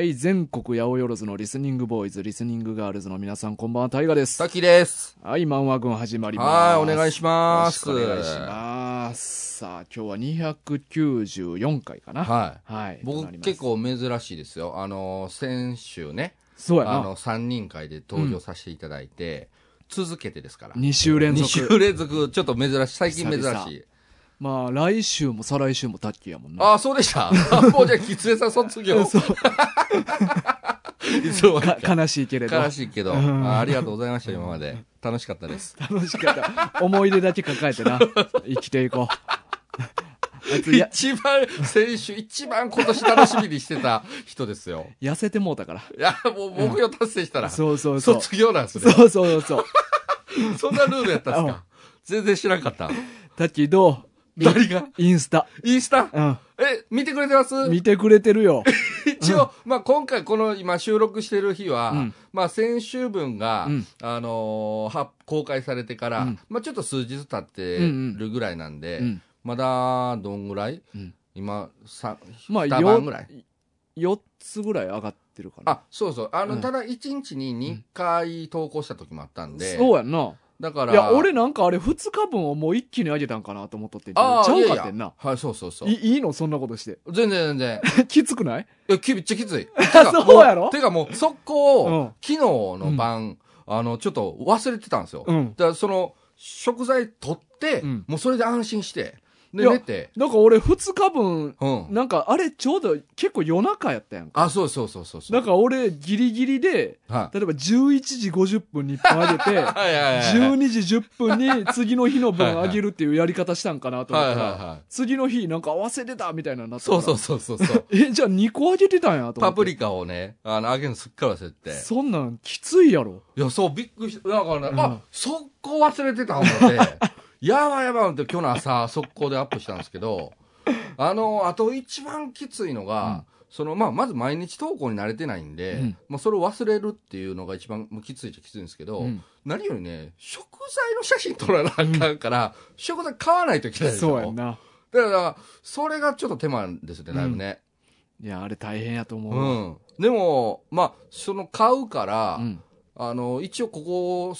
はい、全国八百万のリスニングボーイズ、リスニングガールズの皆さん、こんばんは、タイガです。さきです。はい、漫画軍始まります。はい、お願いします。よろしくお願いします。さあ、今日は294回かな。はい。はい。と僕結。構珍しいですよ。あの、先週ね、そうやな。あの、3人会で登場させていただいて、続けてですから。2週連2続。週連続、ちょっと珍しい、最近珍しい。まあ、来週も再来週もタッキーやもんな。ああ、そうでした。もうじゃあ、きつねさん卒業。そう いつの間にかか悲しいけれど。悲しいけど、うんあありがとうございました、今まで。楽しかったです。楽しかった。思い出だけ抱えてな。生きていこう。一番、先週、一番今年楽しみにしてた人ですよ。痩せてもうたから。いや、もう目標達成したら、そうそうそう。卒業なんですね。そうそうそう。そんなルールやったんですか？全然知らんかった。タッキーどう？誰が？インスタ。インスタ？うん。え、見てくれてます？見てくれてるよ。一応、まあ今回この今収録してる日は、うんまあ先週分が、うんあのーは公開されてから、うんまあちょっと数日経ってるぐらいなんで、うん。まだどんぐらい、うん今、さ、まあ、二晩ぐらい？4つぐらい上がってるかな。あ、そうそう。あの、うんただ1日に2回投稿した時もあったんで、そうやんな。だから、いや、俺なんかあれ2日分をもう一気に上げたんかなと思っとってんけどああ、ちゃいうやいやかってんな。はい、そうそうそう。いいいのそんなことして。全然全然。きつくない？いや、きめっちゃきつい。そうやろ？もてかもう、速攻、うん昨日の晩、あの、ちょっと忘れてたんですよ。うん。だからその、食材取って、うんもうそれで安心して、で、寝て、なんか俺2日分、うん。なんかあれちょうど結構夜中やったやんか。あ、そうそうそうそうそう。なんか俺ギリギリで、はい。例えば11時50分に1本上げて、はいはいはいはい。12時10分に次の日の分上げるっていうやり方したんかなと思はいったら、はいはい。次の日なんか忘れてたみたいなのになったからそうそうそうそうそう。え、じゃあ2個上げてたんやと思って。パプリカをね、あの、揚げるのすっから忘れてて。そんなんきついやろ。いや、そう、びっくりした。だからね、うんあ、速攻忘れてた思って、やばいやばいって今日の朝、速攻でアップしたんですけど、あの、あと一番きついのが、その、まあ、まず毎日投稿に慣れてないんで、うんまあ、それを忘れるっていうのが一番きついっちゃきついんですけど、うん何よりね、食材の写真撮らなあかんから、食材買わないといけないでしょ。そうやんな。だから、それがちょっと手間ですね、だいぶね。いや、あれ大変やと思ううわ。ん。でも、まあ、その買うから、うん。あの、一応ここ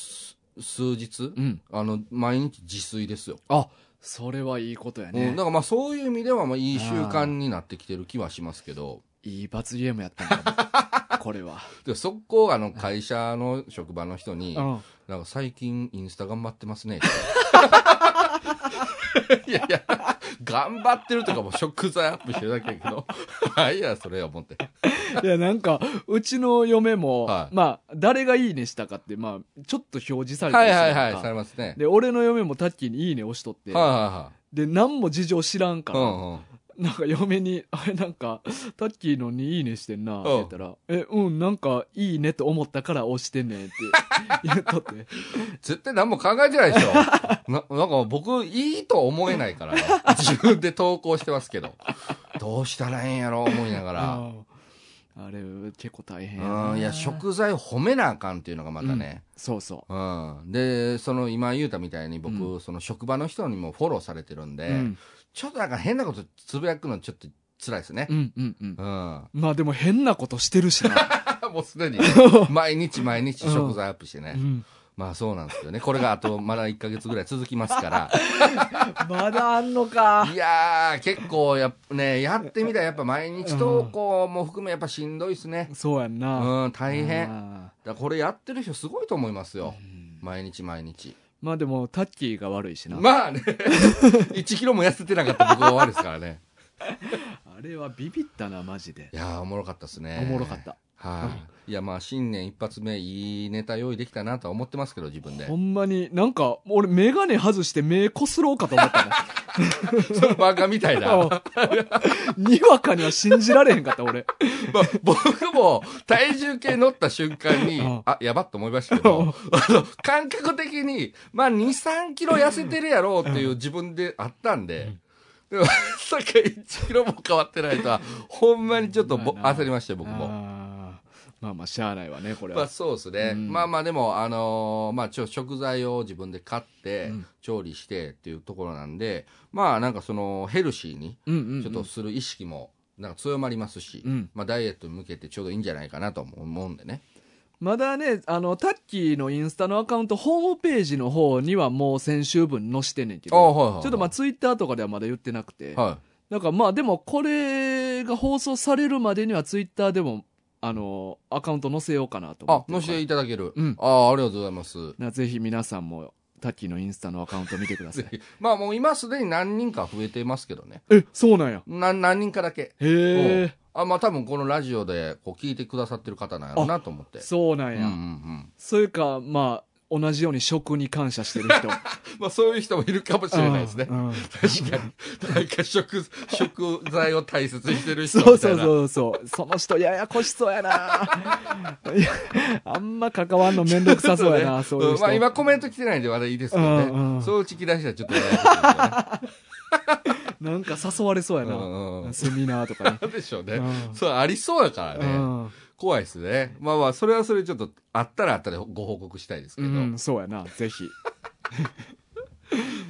数数日、うん。あの、毎日自炊ですよ。あ、それはいいことやうん、ねだ。からまあそういう意味ではまあいい習慣になってきてる気はしますけど、いい罰ゲームやったんかも。これは。で速攻あの会社の職場の人に、うん。なんか最近インスタ頑張ってますねって。いやいや、頑張ってるとかもう食材アップしてるだけやけど、はいや、それは思って。いや、なんか、うちの嫁も、はいまあ、誰がいいねしたかって、まあ、ちょっと表示されたはいはいはい、されますね。で、俺の嫁もタッキーにいいね押しとって、はいはで、何も事情知らんから、いはい。うんうん。なんか嫁に、あれなんか、タッキーのにいいねしてんな、って言ったら、え、うん、なんか、いいねと思ったから押してんねんって 言っとって。絶対何も考えてないでしょ。ななんか僕、いいと思えないからね。自分で投稿してますけど。どうしたらええんやろ、思いながら。うんあれ、結構大変いや、食材を褒めなあかんっていうのがまたね。そうそうん。で、その今言うたみたいに僕、うその職場の人にもフォローされてるんう。で、うん。ちょっとなんか変なことつぶやくのちょっと辛いですねう。んうんうん。うん。まあでも変なことしてるしな。もうすでに、毎日毎日食材アップしてね。うんまあそうなんですよね。これがあとまだ1ヶ月ぐらい続きますから。まだあんのか。いやー、結構やね、やってみたらやっぱ毎日投稿も含めやっぱしんどいですね。そうやんな。うん、大変。だこれやってる人すごいと思いますよ毎日毎日。まあでも、タッキーが悪いしな。まあね、1キロも痩せてなかった僕が悪いですからね。あれはビビったな、マジでい。やー、おもろかったですね。おもろかった。はい。いや、まあ、新年一発目、いいネタ用意できたなとは思ってますけど、自分でほ。んまに、なんか、俺、メガネ外して目こすろうかと思った その漫画みたいな。にわかには信じられへんかった、俺。まあ、僕も体重計乗った瞬間にうん、あ、やばっと思いましたけど、感覚的に、まあ、2、3キロ痩せてるやろうっていう自分であったんで、でも、まさか1キロも変わってないとは、ほんまにちょっと焦りましたよ、僕も。まあまあ、しゃあないわね、これまあは。そうですね。うんまあまあでも、あのーまあちょ、食材を自分で買って、うん調理してっていうところなんで、まあなんかそのヘルシーに、うんうんうん。ちょっとする意識もなんか強まりますし、うんまあ、ダイエットに向けてちょうどいいんじゃないかなと思うんでね。まだね、あの、タッキーのインスタのアカウント、ホームページの方にはもう先週分載してんねんけど、あはいはいはいちょっとまあツイッターとかではまだ言ってなくて、はだからまあでもこれが放送されるまでにはツイッターでも、あの、アカウント載せようかなとい。思っ、てるあ載せていただける。うんああ、ありがとうございます。なぜひ皆さんもタッキーのインスタのアカウント見てください。まあもう今すでに何人か増えてますけどね。え、そうなんや。な何人かだけ。へえ、あまあ多分このラジオでこう聞いてくださってる方なんやろうなと思って。そうなんや。うんうんうん。そういうか、まあ、同じように食に感謝してる人。まあそういう人もいるかもしれないですね。うんうん確かに。なんか食、食材を大切にしてる人みたいな。そうそうそうそう。その人ややこしそうやな。あんま関わんのめんどくさそうやな、そういう人。んまあ今コメント来てないんでまだいいですけどね。うんうんそのうち来だしたらちょっとややこしね なんか誘われそうやな。うんうんセミナーとかね。なんでしょうね。うんそう、ありそうやからうね。ん、怖いですね。まあまあ、それはそれちょっと、あったらあったでご報告したいですけど。うん、そうやな、ぜひ。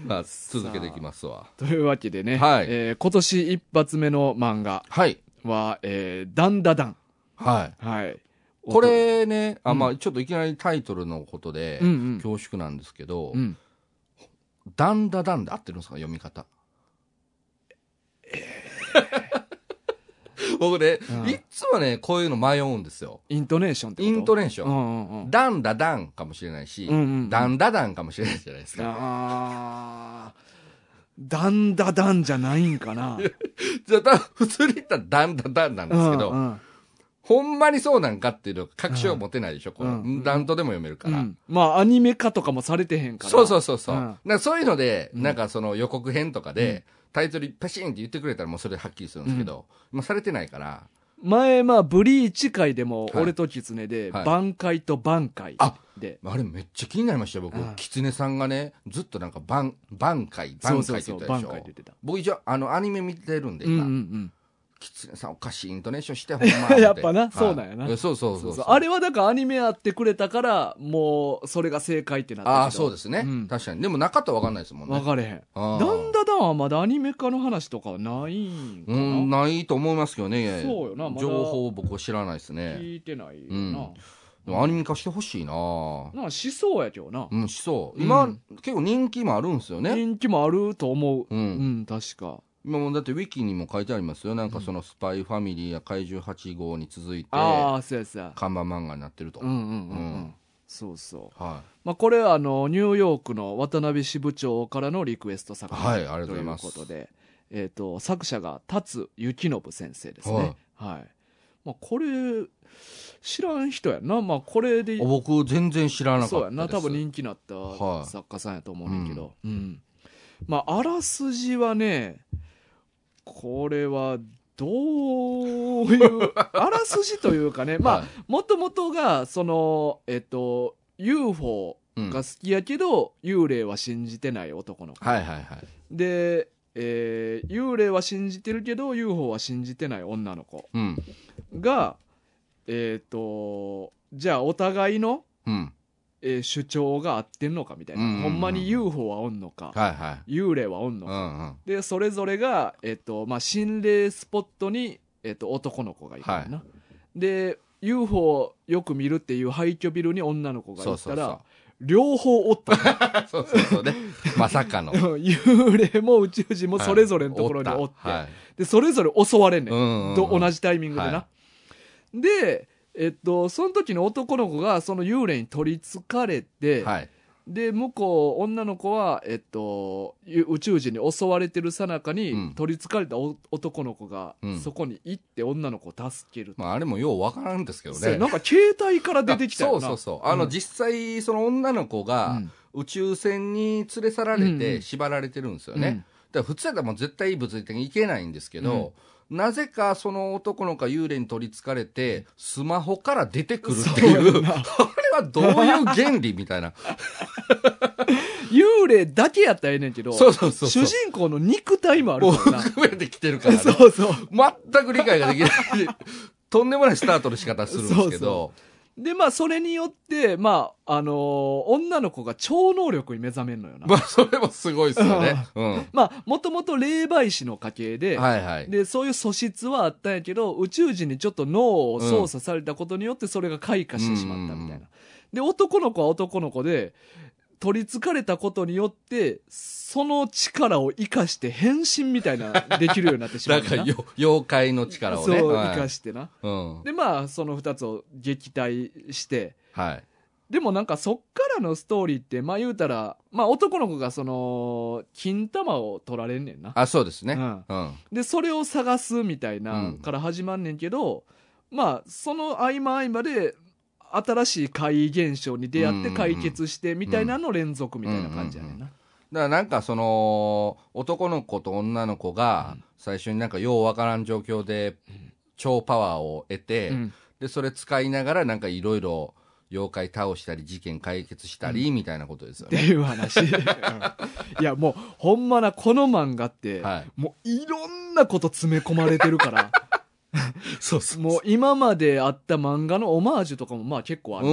まあ、続けていきますわ。というわけでね、はいえー今年一発目の漫画はい。は、えー、ダンダダン。はい。はい。これね、あ、うんまあ、ちょっといきなりタイトルのことでうんうん、恐縮なんですけどう、ん。ダンダダンで合ってるんですか？読み方。僕ね、うんいっつもね、こういうの迷うんですよ。イントネーションってこと？イントネーション。ダンダダンかもしれないし、ダンダダンかもしれないじゃないですか。あー。ダンダダンじゃないんかな。じゃ普通に言ったらダンダダンなんですけど、うんうんほんまにそうなんかっていうの確証を持てないでしょ、この、うんダントでも読めるから。うんまあ、アニメ化とかもされてへんから。そうそうそうそう。そういうので、うんなんかその予告編とかで、タイトルパシーンって言ってくれたらもうそれではっきりするんですけど、まあされてないから、前、まあ、ブリーチ界でも、はい。俺とキツネで、はい。挽回と挽回あで、あれめっちゃ気になりましたよ、僕。うん。キツネさんがね、ずっとなんか、バン、バン回、バン回って言ってたでしょ。僕一応、あの、アニメ見てるんで、うんうんう今、ん。キツネさんおかしいイントネーションして、ほんま。やっぱなはいそうなんやなそうそうそうあれはだからアニメやってくれたから、もう、それが正解ってなった。ああ、そうですね、うん確かに。でもなかったらわかんないですもんね。分かれへん。ダンダダンはまだアニメ化の話とかはないんかな、うん、ないと思いますけどね。そうよなまだ情報僕は知らないですね。聞いてないようんな。でもアニメ化してほしいななしそうやけどな。うん、しそう。うん今、結構人気もあるんですよね。人気もあると思う。うんうん、確か。今もだってウィキにも書いてありますよ。なんかそのスパイファミリーや怪獣8号に続いて、ああ、そうやそうや。看板漫画になってると。うんうんうん、うんうんそうそう。はまあ、これはあの、ニューヨークの渡辺支部長からのリクエスト作品、はいありがとうございうことで、えっ、と、作者が達幸信先生ですね。はい。まあ、これ、知らん人やな。まあ、これでい。、僕全然知らなかったです。そうやな。多分人気になったはい作家さんやと思うねんけど。うん。まあ、あらすじはね、これは、どういう、あらすじというかね、まあ、はいもともとが、その、えっと、UFO うんが好きやけど、幽霊は信じてない男の子。はいはいはい。で、えー幽霊は信じてるけど、UFO は信じてない女の子うん。が、えっ、と、じゃあお互いの、うん。えー主張が合ってんのかみたいな、うん。うんうんほんまに UFO はおんのか、はいはい。幽霊はおんのうか、んうん。でそれぞれが、えっとまあ、心霊スポットに、えっと男の子がいるのな、で UFO をよく見るっていう廃墟ビルに女の子がいたらそうそうそう。両方おったの。そうそうそうね。まさかの。幽霊も宇宙人もそれぞれのところにおって、はい。でそれぞれ襲われんねん、うんうんと同じタイミングでな、はでえっとその時の男の子がその幽霊に取りつかれて、はい。で向こう女の子は、えっと、ゆ宇宙人に襲われてるさなかに、うん。取りつかれたお男の子が、うん。そこに行って女の子を助けると、まああれもようわからんですけどね。なんか携帯から出てきたよな。そうそうそう。あの、うん。実際、その女の子が、うん。宇宙船に連れ去られて縛られてるんですよね。うん。だから普通やったらもう絶対物理的にいけないんですけど、なぜかその男の子が幽霊に取りつかれて、スマホから出てくるっていう、これはどういう原理みたいな。幽霊だけやったらええねんけどそうそうそうそう。主人公の肉体もあるからな含めてきてるからね。そうそう全く理解ができない。とんでもないスタートの仕方するんですけど。で、まあ、それによって、まあ、あのー女の子が超能力に目覚めるのよな。まあ、それもすごいですよね。うん。まあ、もともと霊媒師の家系で、はいはい。で、そういう素質はあったんやけど、宇宙人にちょっと脳を操作されたことによって、それが開花してしまったみたいな。で、男の子は男の子で、取り憑かれたことによって、その力を生かして変身みたいな、できるようになってしまう んだかよ、妖怪の力をね。そう、はい生かしてな。うん。で、まあ、その二つを撃退して、はい。でもなんかそっからのストーリーって、まあ言うたら、まあ男の子がその、金玉を取られんねんな。あ、そうですね。うんうん。で、それを探すみたいなうんから始まんねんけど、まあ、その合間合間で、新しい怪異現象に出会って解決してみたいなの連続みたいな感じやねんな。だからなんかその、男の子と女の子が、最初になんかようわからん状況で、超パワーを得て、うんで、それ使いながらなんかいろいろ妖怪倒したり、事件解決したり、みたいなことですよね。っていう話。う んいや、もう、ほんまな、この漫画って、はい。もういろんなこと詰め込まれてるから、そうそもう今まであった漫画のオマージュとかもまあ結構あうる。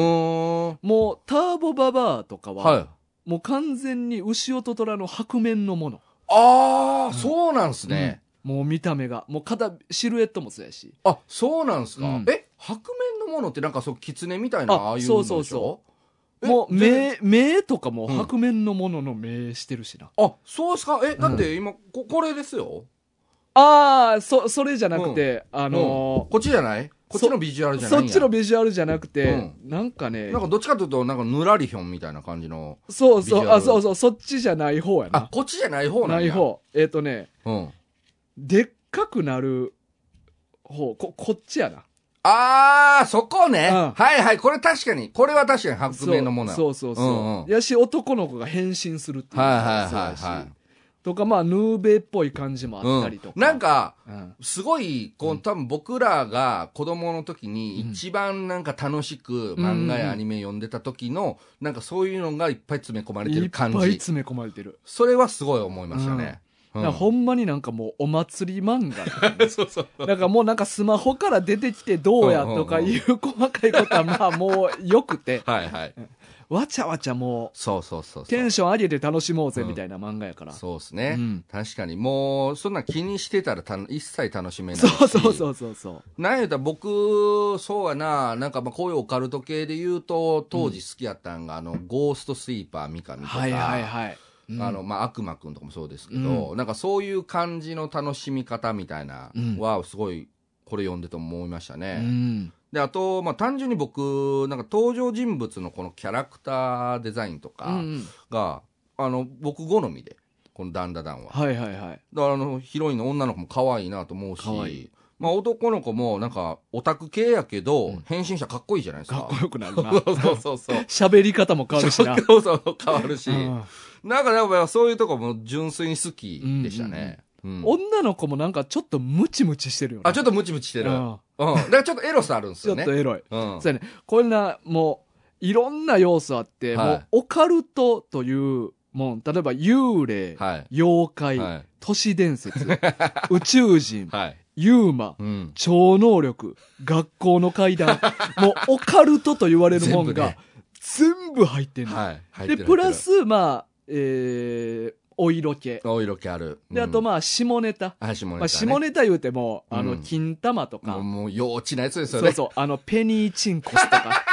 もう、ターボババアとかは、はい。もう完全に牛音虎の白面のもの。ああ、そうなんすね。もう見た目が。もう肩、シルエットもそうやし。あ、そうなんすか。うんえ、白面のものってなんかそう、狐みたいな、あああいうのでしょ？そうそうそえもう目、目とかも白面のものの目してるしな。あ、そうですか。え、だって今、ここれですよ。ああ、そ、それじゃなくて、あのこっちじゃない？こっちのビジュアルーじゃないそっちのビジュアルじゃなくて、うんなんかねなん、かどっちかというと、なんかぬらりひょんみたいな感じの。そうそう、あ、そうそう、そっちじゃない方やあな、。こっちじゃない方なんや。ない。方。えっ、とね、うん。でっかくなる方、こ、こっちやな。あー、そこね。うんはいはい。これ確かに。これは確かに白面のものやそうそうそうそう、うんうんやし、男の子が変身するっていうのはいもはいそうやしはいはい。とか、まあ、ヌーベっぽい感じもあったりとか。うん、なんか、うん、すごい、こう、多分僕らが子供の時に一番なんか楽しく漫画やアニメ読んでた時の、なんかそういうのがいっぱい詰め込まれていっぱいる感じ。詰め込まれてる。それはすごい思いましたね。ほんまになんかもうお祭り漫画。そうそう。なんかもうなんかスマホから出てきてどうやとかいう細かいことはまあもう良くて、はいはい。わちゃわちゃもそうそうそうそう。うテンション上げて楽しもうぜみたいな漫画やから。そうですね、うん確かに。もう、そんな気にしてたらた一切楽しめないし。そうそうそうそうそう。なんやったら僕、そうやな、なんかまあこういうオカルト系で言うと、当時好きやったんが、あの、ゴーストスイーパー三上とか、はいはいはい。うんあの、まあ、悪魔くんとかもそうですけど、なんかそういう感じの楽しみ方みたいなうんは、すごい、これ読んでて思いましたうね。ん。で、あと、まあ、単純に僕、なんか登場人物のこのキャラクターデザインとうかん。が、あの、僕好みで、このダンダダンは。はいはいはい。だからあの、ヒロインの女の子も可愛いなと思うし、まあ男の子もなんかオタク系やけど、うん変身したらかっこいいじゃないですか。かっこよくなるな。そうそうそうそう。喋り方も変わるしな。そうそう変わるし、うんなんかやっぱそういうとこも純粋に好きでしたね。うん女の子もなんかちょっとムチムチしてるよね。あ、ちょっとムチムチしてる。うん。うんだからちょっとエロスあるんですちょよね。っとエロい。うん。そうやね。こんな、もう、いろんな要素あって、はいもう、オカルトというもん、例えば幽霊、はい。妖怪、はい。都市伝説、宇宙人、はい。ユーマ、うん。超能力、学校の階段、もう、オカルトと言われるもんが全部入ってんの。はい。で、るプラ、ス、まあ、えー、お色気。お色気ある。で、あと、ままあ、下ネタ。あ、下ネタ、ね。まあ、下ネタ言うても、あの、うん金玉とか、もう、幼稚なやつですよね。そうそう、あの、ペニーチンコスとか、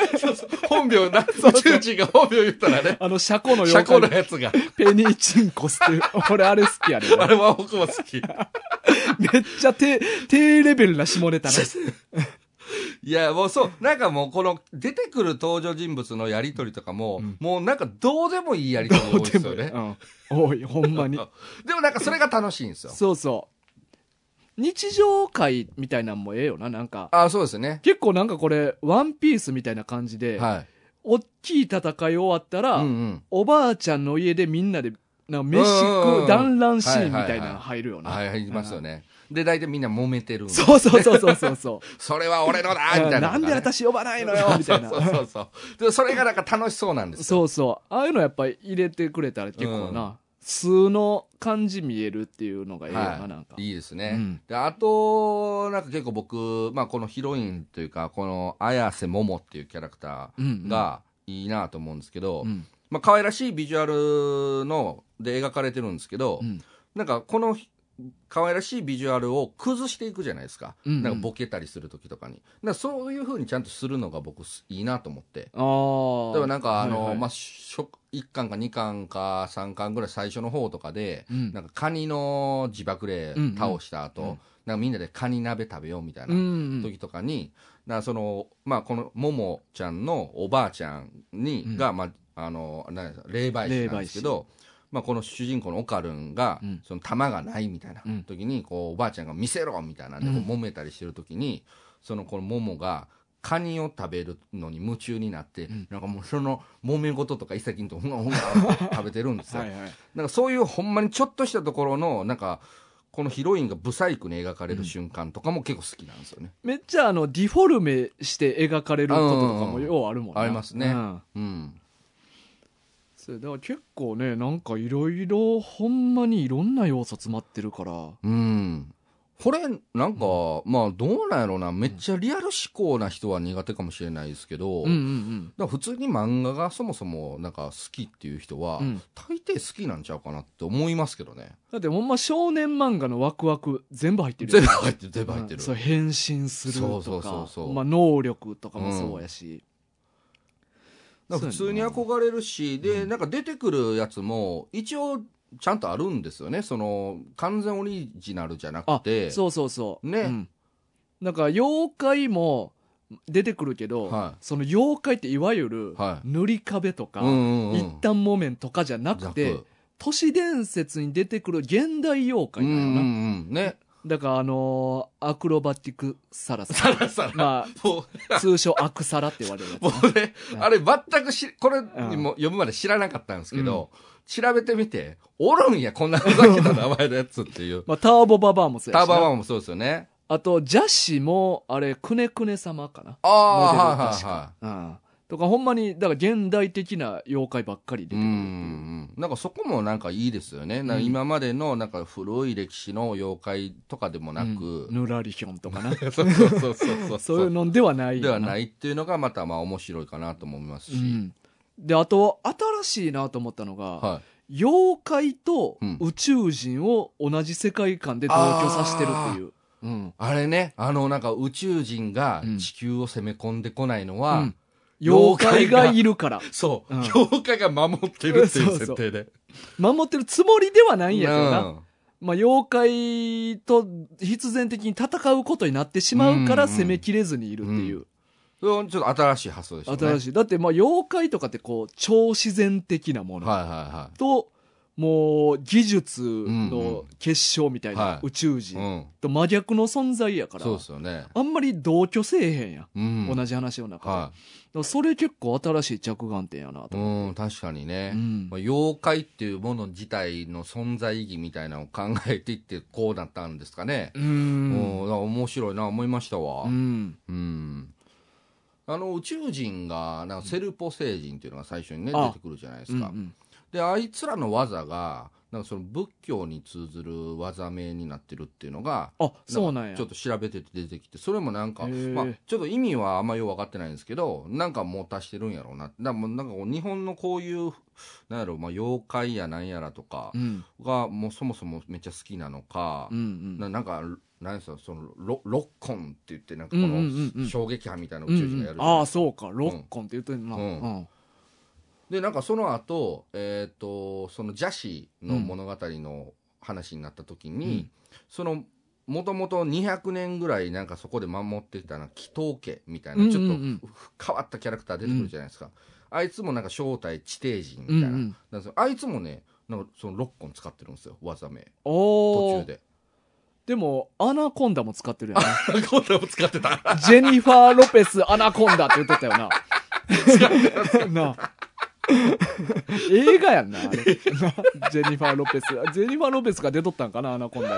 本名な、宇宙人が本名言ったらね、あの、車庫の車庫のやつが。ペニーチンコスっていう、俺あれ好きやねん あれは僕も好き。めっちゃ低、低レベルな下ネタね。いや、もうそう、なんかもうこの出てくる登場人物のやりとりとかも、うんもうなんかどうでもいいやりとり多いですよね。うん。多い、ほんまに。でもなんかそれが楽しいんですよ。そうそう。日常会みたいなんもええよな、なんか。あそうですね。結構なんかこれ、ワンピースみたいな感じで、はい。おっきい戦い終わったら、うんうん。おばあちゃんの家でみんなで、なんか飯食う団らんシーンみたいなの入るよな。はい、入りますよね。で、大体みんな揉めてるそうそうそうそうそうそう。それは俺のだみたいな、なんで私呼ばないのよみたいな。そうそうそう。でそれがなんか楽しそうなんですよ。そうそう。ああいうのやっぱり入れてくれたら結構な、うん素の感じ見えるっていうのがええよな、はいなんか。いいですね。うんで、あと、なんか結構僕、まあこのヒロインというか、この綾瀬桃っていうキャラクターがいいなと思うんですけど、うん、まあ可愛らしいビジュアルの、で描かれてるんですけど、うんなんかこの可愛らしいビジュアルを崩していくじゃないですか。うんうんなんかボケたりする時とかに。だそういう風にちゃんとするのが僕いいなと思って。ああ。例えばなんかあの、はいはいまあ、初1巻か2巻か3巻ぐらい最初の方とかで、うんなんかカニの自爆霊倒した後、うんうんなんかみんなでカニ鍋食べようみたいなうんうん時とかに、だからその、まあ、このももちゃんのおばあちゃんに、うんが、まあ、あの、霊媒師なんですけど、まあ、この主人公のオカルンが、うん。その玉がないみたいなうん。時に、こう、おばあちゃんが見せろみたいなん。で、揉めたりしてる時に、その、このももが、カニを食べるのに夢中になって、ん。なんかもうその揉め事とか一切とふんがふんが食べてるんですよ。はいはい。なんかそういうほんまにちょっとしたところの、なんか、このヒロインがブサイクに描かれる瞬間とかも結構好きなんですよね。めっちゃあの、ディフォルメして描かれることとかもようあるもんな。ありますね。うん。うん。だから結構ね、なんかいろいろ、ほんまにいろんな要素詰まってるから。うん。これ、なんか、まあ、どうなんやろうな。めっちゃリアル思考な人は苦手かもしれないですけど、うんうんだから普通に漫画がそもそもなんか好きっていう人は、うん大抵好きなんちゃうかなって思いますけどね。だってほんま少年漫画のワクワク全部入ってるよ全部入ってる、全部入ってる。うんそう変身するそうそとかうそうそうまあ能力とかもそうやし、普通に憧れるし、で、なんか出てくるやつも、一応、ちゃんとあるんですよね。その、完全オリジナルじゃなあくて。そうそうそうねうんなんか妖怪も出てくるけど、はいその妖怪っていわゆるはい塗り壁とか、うんうんうん。一旦木綿とかじゃなくて都市伝説に出てくる現代妖怪うんうんなのな、うん。ね。だからあのーアクロバティックサラサさらさら。まもうあ通称アクサラって言われるやつもうね、うんあれ全くし、これにも読むまで知らなかったんですけど、調べてみて、おるんや、こんなふざけた名前のやつっていう。まあ、ターボババアもそうやターしなバーワンもそうですよね。あと、ジャシも、あれ、くねくね様かな。ああ、はいはいはうん。とか、ほんまに、だから現代的な妖怪ばっかりい。出てくる。なんかそこもなんかいいですよね。なんかうん今までのなんか古い歴史の妖怪とかでもなく、うんぬらりひょんとかな。そうそうそうそう。そういうのではないよではないっていうのがまたまあ面白いかなと思いますし。うん。で、あと、新しいなと思ったのが、はい。妖怪とうん宇宙人を同じ世界観で同居させてるっていう。うん。あれね、あのなんか宇宙人がうん地球を攻め込んでこないのは、うん妖怪がいるから。そう、うん妖怪が守ってるっていう設定で。守ってるつもりではないんやけどな。うんまあ、妖怪と必然的に戦うことになってしまうからうんうん攻めきれずにいるっていう。それはちょっと新しい発想でしたね。新しい。だって、まあ、妖怪とかってこう、超自然的なものはいはいはい。と、もう、技術うんうんの結晶みたいはない宇宙う人ん。と真逆の存在やから、そうですよね。あんまり同居せえへんやん。うん。同じ話の中で。はらそれ結構新しい着眼点やなとうん、確かにね。うんまあ、妖怪っていうもの自体の存在意義みたいなのを考えていってこうなったんですかね。う。ううんん。だから面白いな思いましたわ。うん。うん。あの宇宙人がなんかセルポ星人っていうのが最初にねあ出てくるじゃないですか、うんうんであいつらの技がなんかその仏教に通ずる技名になってるっていうのがあ、そうなんや。ちょっと調べてて出てきてそれもなんか、まあ、ちょっと意味はあんまよく分かってないんですけどなんかもう足してるんやろうな。だもうなんか日本のこういうなんやろう、まあ、妖怪やなんやらとかうん。がもうそもそもめっちゃ好きなのかうんう、ん。ななんか何ですかそのロロッコンって言ってなんかこうんうんうんうん。の衝撃波みたいな宇うん宙人がやるじゃないああですか。そうか。ロッコンって言ってんな、うん。うんでなんかその後、えっ、とその邪視の物語の話になった時に、うん。そのもともと200年ぐらいなんかそこで守っていたな祈祷家みたいな、ちょっと変わったキャラクター出てくるじゃないですか、あいつもなんか正体地底人みたいな,、うんうん。あいつもねなんかその6個使ってるんですよ技名。途中で。でもアナコンダも使ってるやんなこんなの使ってた。ジェニファー・ロペスアナコンダって言っとったよな。なあ 映画やんなあれ。な ジェニファー・ロペス。ジェニファー・ロペスが出とったんかなアナコンダに。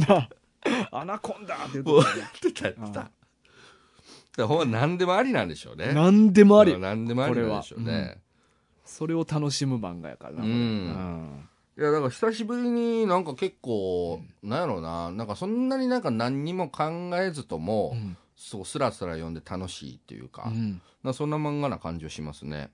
なあ。アナコンダって言っとったよや。ってたやってただからほんま何でもありなんでしょうね。な何でもあり。何でもありなんでしょうね、それを楽しむ漫画やからな、うん。いや、だから久しぶりになんか結構、なんやろうな、なんかそんなになんか何にも考えずとも、うんそう、スラスラ読んで楽しいっていうか、うん。なそんな漫画な感じはしますね。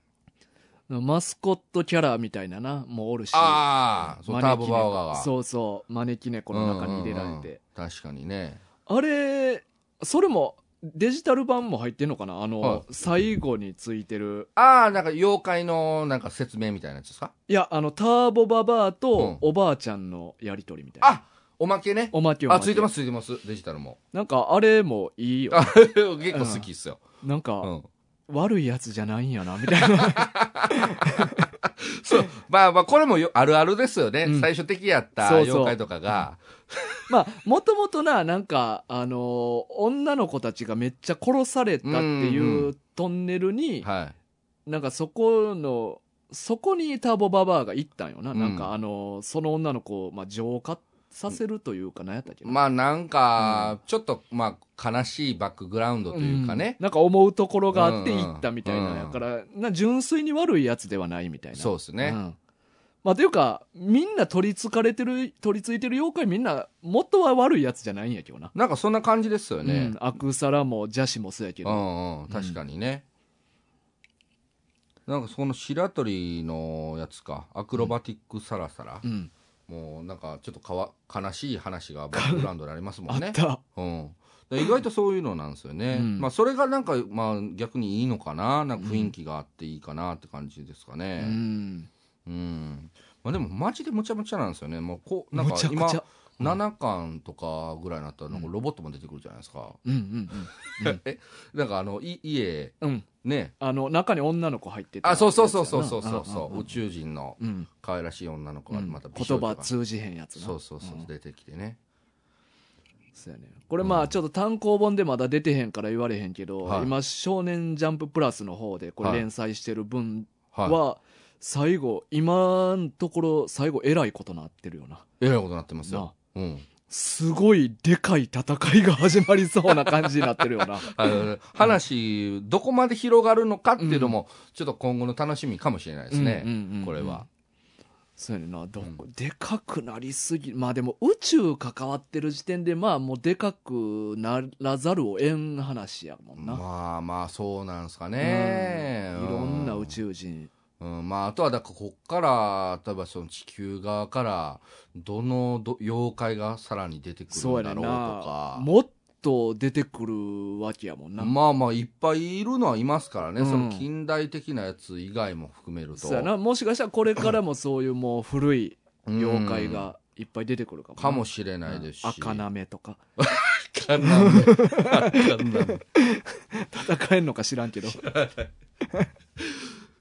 マスコットキャラみたいなな。もうおるし。ああ、そう、ターボバーガーが。そうそう。招き猫の中に入れられて、うんうんうん確かにね。あれそれもデジタル版も入ってんのかな？あの、はい。最後についてる。ああ、なんか妖怪のなんか説明みたいなやつですか？いやあのターボババアうん。とおばあちゃんのやりとりみたいな、あおまけね。おまけおまけあ、ついてます、ついてます。デジタルも。なんかあれもいいよ あ結構好きっすよ。なんか、うん。悪いやつじゃないんやなみたいな そう。まあまあ、これもよあるあるですよね。うん最初的やったそうそう妖怪とかが。まあもともとななんかあのー女の子たちがめっちゃ殺されたってうんいううトンネルに、はい。なんかそこのそこにターボババアが行ったんよな、うんなんかあのーその女の子を、まあ、浄化させるというか何やったっけな。まあなんか、ちょっと、まあ、悲しいバックグラウンドというかね。ん。なんか思うところがあって行ったみたいな。ん。やから、な純粋に悪いやつではないみたいな。そうですね。ん。まあというかみんな取りつかれてる取り付いてる妖怪みんな元は悪いやつじゃないんやけどな、なんかそんな感じですようねん。、アクサラも邪視もそうやけど、うんうん、確かにね。なんかその白鳥のやつか、アクロバティックサラサラ。うんもうなんかちょっとかわ悲しい話がバックグラウンドでありますもんね。うん。で意外とそういうのなんですよね。うんまあそれがなんか、まあ逆にいいのかな？なんか雰囲気があっていいかなって感じですかうね。んうん。まあでもマジでむちゃむちゃなんですよね。もうこう、なんむか今、7巻とかぐらいになったらなんかロボットも出てくるじゃないですか。うんうん え、なんかあの、い家、うん。うんね。あの中に女の子入ってたあ、そうそうそうそうそうそう。そう、んんん。宇宙人のうん。可愛らしい女の子がまた美言葉通じへんやつな。そうそうそう、ん。出てきてね。そうやね。これまあちょっと単行本でまだ出てへんから言われへんけど、はい。今「少年ジャンププラス」の方でこれはい。連載してる分は最後今のところ最後えらいことなってるよな。えらいことになってますなよ。うん。すごいでかい戦いが始まりそうな感じになってるよな あの話、どこまで広がるのかっていうのも、ちょっと今後の楽しみかもしれないですね。うんうんうんうんこれは。そうやねんなどこ、うでかくなりすぎまあでも宇宙関わってる時点でまあもうでかくならざるを得ん話やもんな、まあまあ、そうなんですかね。うんいろんなう宇宙人うん、まあ、あとは、だから、こっから、例えばその地球側から、どのど妖怪がさらに出てくるんだろうとか。もっと出てくるわけやもんな、まあまあ、いっぱいいるのはいますからね。うんその近代的なやつ以外も含めると。そうやなもしかしたらこれからもそういうもう古い妖怪がいっぱい出てくるかもなかもしれないですし。赤なめとか赤なめ。赤なめ戦えんのか知らんけど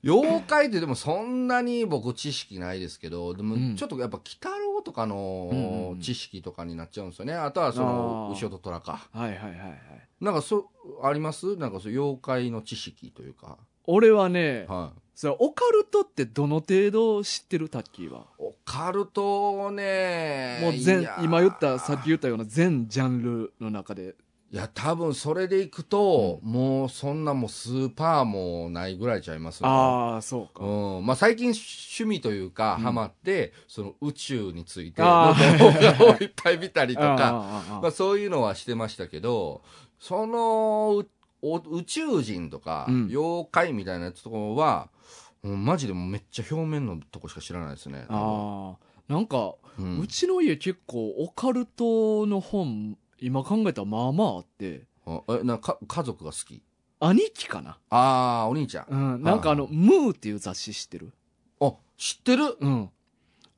妖怪ってでもそんなに僕知識ないですけど、でもうんちょっとやっぱ鬼太郎とかの知識とかになっちゃうんですよね。あとはそのあー牛尾と虎か。はいはいはいはいなんかそ、あります？なんかそう妖怪の知識というか。俺はねはそれオカルトってどの程度知ってる？タッキーは、い。オカルトねもう全今言ったさっき言ったような全ジャンルの中でいや、多分それでいくと、もうそんなもうスーパーもないぐらいちゃいますよああそうか、うん、まあ最近趣味というか、うん。ハマって、その宇宙についてあのー。動画をいっぱい見たりとか、あまあそういうのはしてましたけど、その宇宙人とか、うん。妖怪みたいなやつとかは、うんマジでめっちゃ表面のとこしか知らないですね。ああなんか、ううんちの家結構オカルトの本今考えたらまあまああって。あえなか家族が好き？兄貴かな。ああ、お兄ちゃん。うんなんかあの「ムー」っていう雑誌知ってる？あ、知ってる？うん。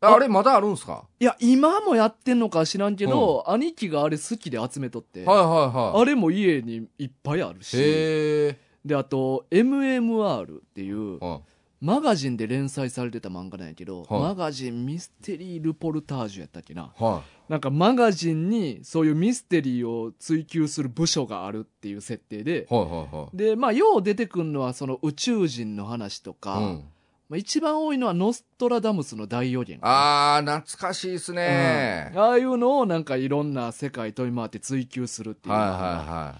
ああれまだあるんすか？いや今もやってんのか知らんけど、兄貴があれ好きで集めとって、はいはいはい。あれも家にいっぱいあるし。へえ。であと MMR っていうはいマガジンで連載されてた漫画なんやけど、はいマガジンミステリールポルタージュやったっけなはなんかマガジンにそういうミステリーを追求する部署があるっていう設定でい。はいはいはい。でまあよう出てくるのはその宇宙人の話とか、うんまあ、一番多いのはノストラダムスの大予言あー、懐かしいですね。うんああいうのをなんかいろんな世界飛び回って追求するっていうはいのがは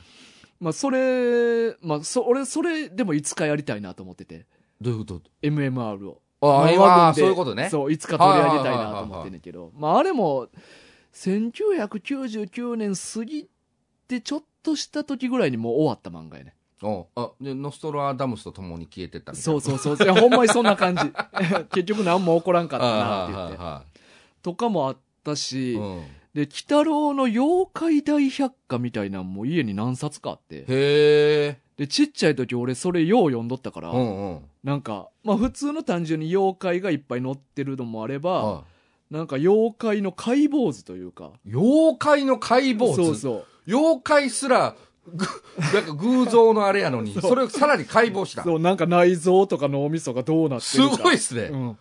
まあそれ、まあそ、俺それでもいつかやりたいなと思ってて。どういうこと？MMR を。あ、まあそういうことね。そう、いつか取り上げたいなと思ってんねんけど。まああれも、1999年過ぎてちょっとした時ぐらいにもう終わった漫画やね。おあ、で、ノストラダムスと共に消えてったみたいそうな。そうそう。いや、ほんまにそんな感じ。結局何も起こらんかったはいなって言って。とかもあったし。うん。で、鬼太郎の妖怪大百科みたいなんも家に何冊かあって。へえ。で、ちっちゃい時俺それよう読んどったから、うんうん。なんか、まあ普通の単純に妖怪がいっぱい載ってるのもあれば、はなんか妖怪の解剖図というか。い妖怪の解剖図？そうそう。妖怪すら、ぐ、なんか偶像のあれやのに、そうそれをさらに解剖した。そう、なんか内臓とか脳みそがどうなってするか。ごいっすね。うん。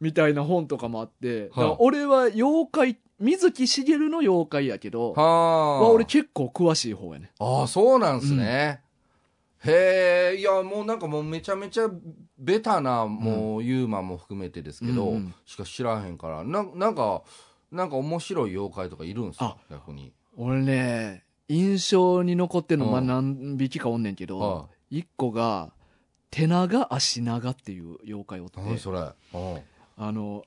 みたいな本とかもあって、はあ俺は妖怪、水木しげるの妖怪やけど、はあ。は俺結構詳しい方やね。ああ、そうなんすね。へえ、いや、もうなんかもうめちゃめちゃベタな、もうユーマンも含めてですけど、うんうんしか知らへんから、ななんか、なんか面白い妖怪とかいるんすか？あ逆に。俺ね、印象に残ってんの、うんまあ何匹かおんねんけど、は一個が、手長足長っていう妖怪おってい。、何それ？うんあの、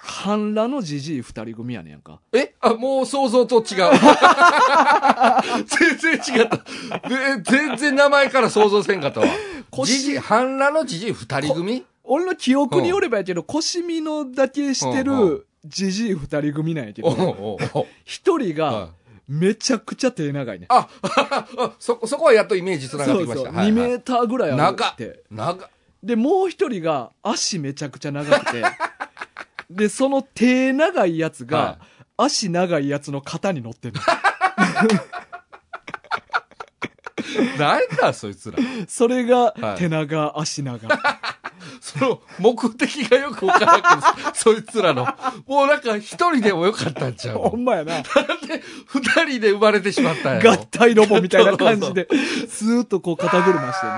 半裸のじじい二人組やねんか。え？あ、もう想像と違う。全然違った。で全然名前から想像せんかったわ。腰じじい、半裸のじじい二人組？俺の記憶によればやけど、腰身のだけしてるじじい二人組なんやけど、一人がはいめちゃくちゃ手長いねん。あ、あそ、そこはやっとイメージつながってきました。そうそう、はい2はいメーターぐらいある長っって。長っで、もう一人が足めちゃくちゃ長くて、で、その手長いやつが、は足長いやつの肩に乗ってる。なんだ、そいつら。それがはい手長、足長。その、目的がよくわからんけど、そいつらの。もうなんか一人でもよかったんちゃうほんまやな。なんで二人で生まれてしまったんやろ？合体ロボみたいな感じで、スーッとこう肩車してね。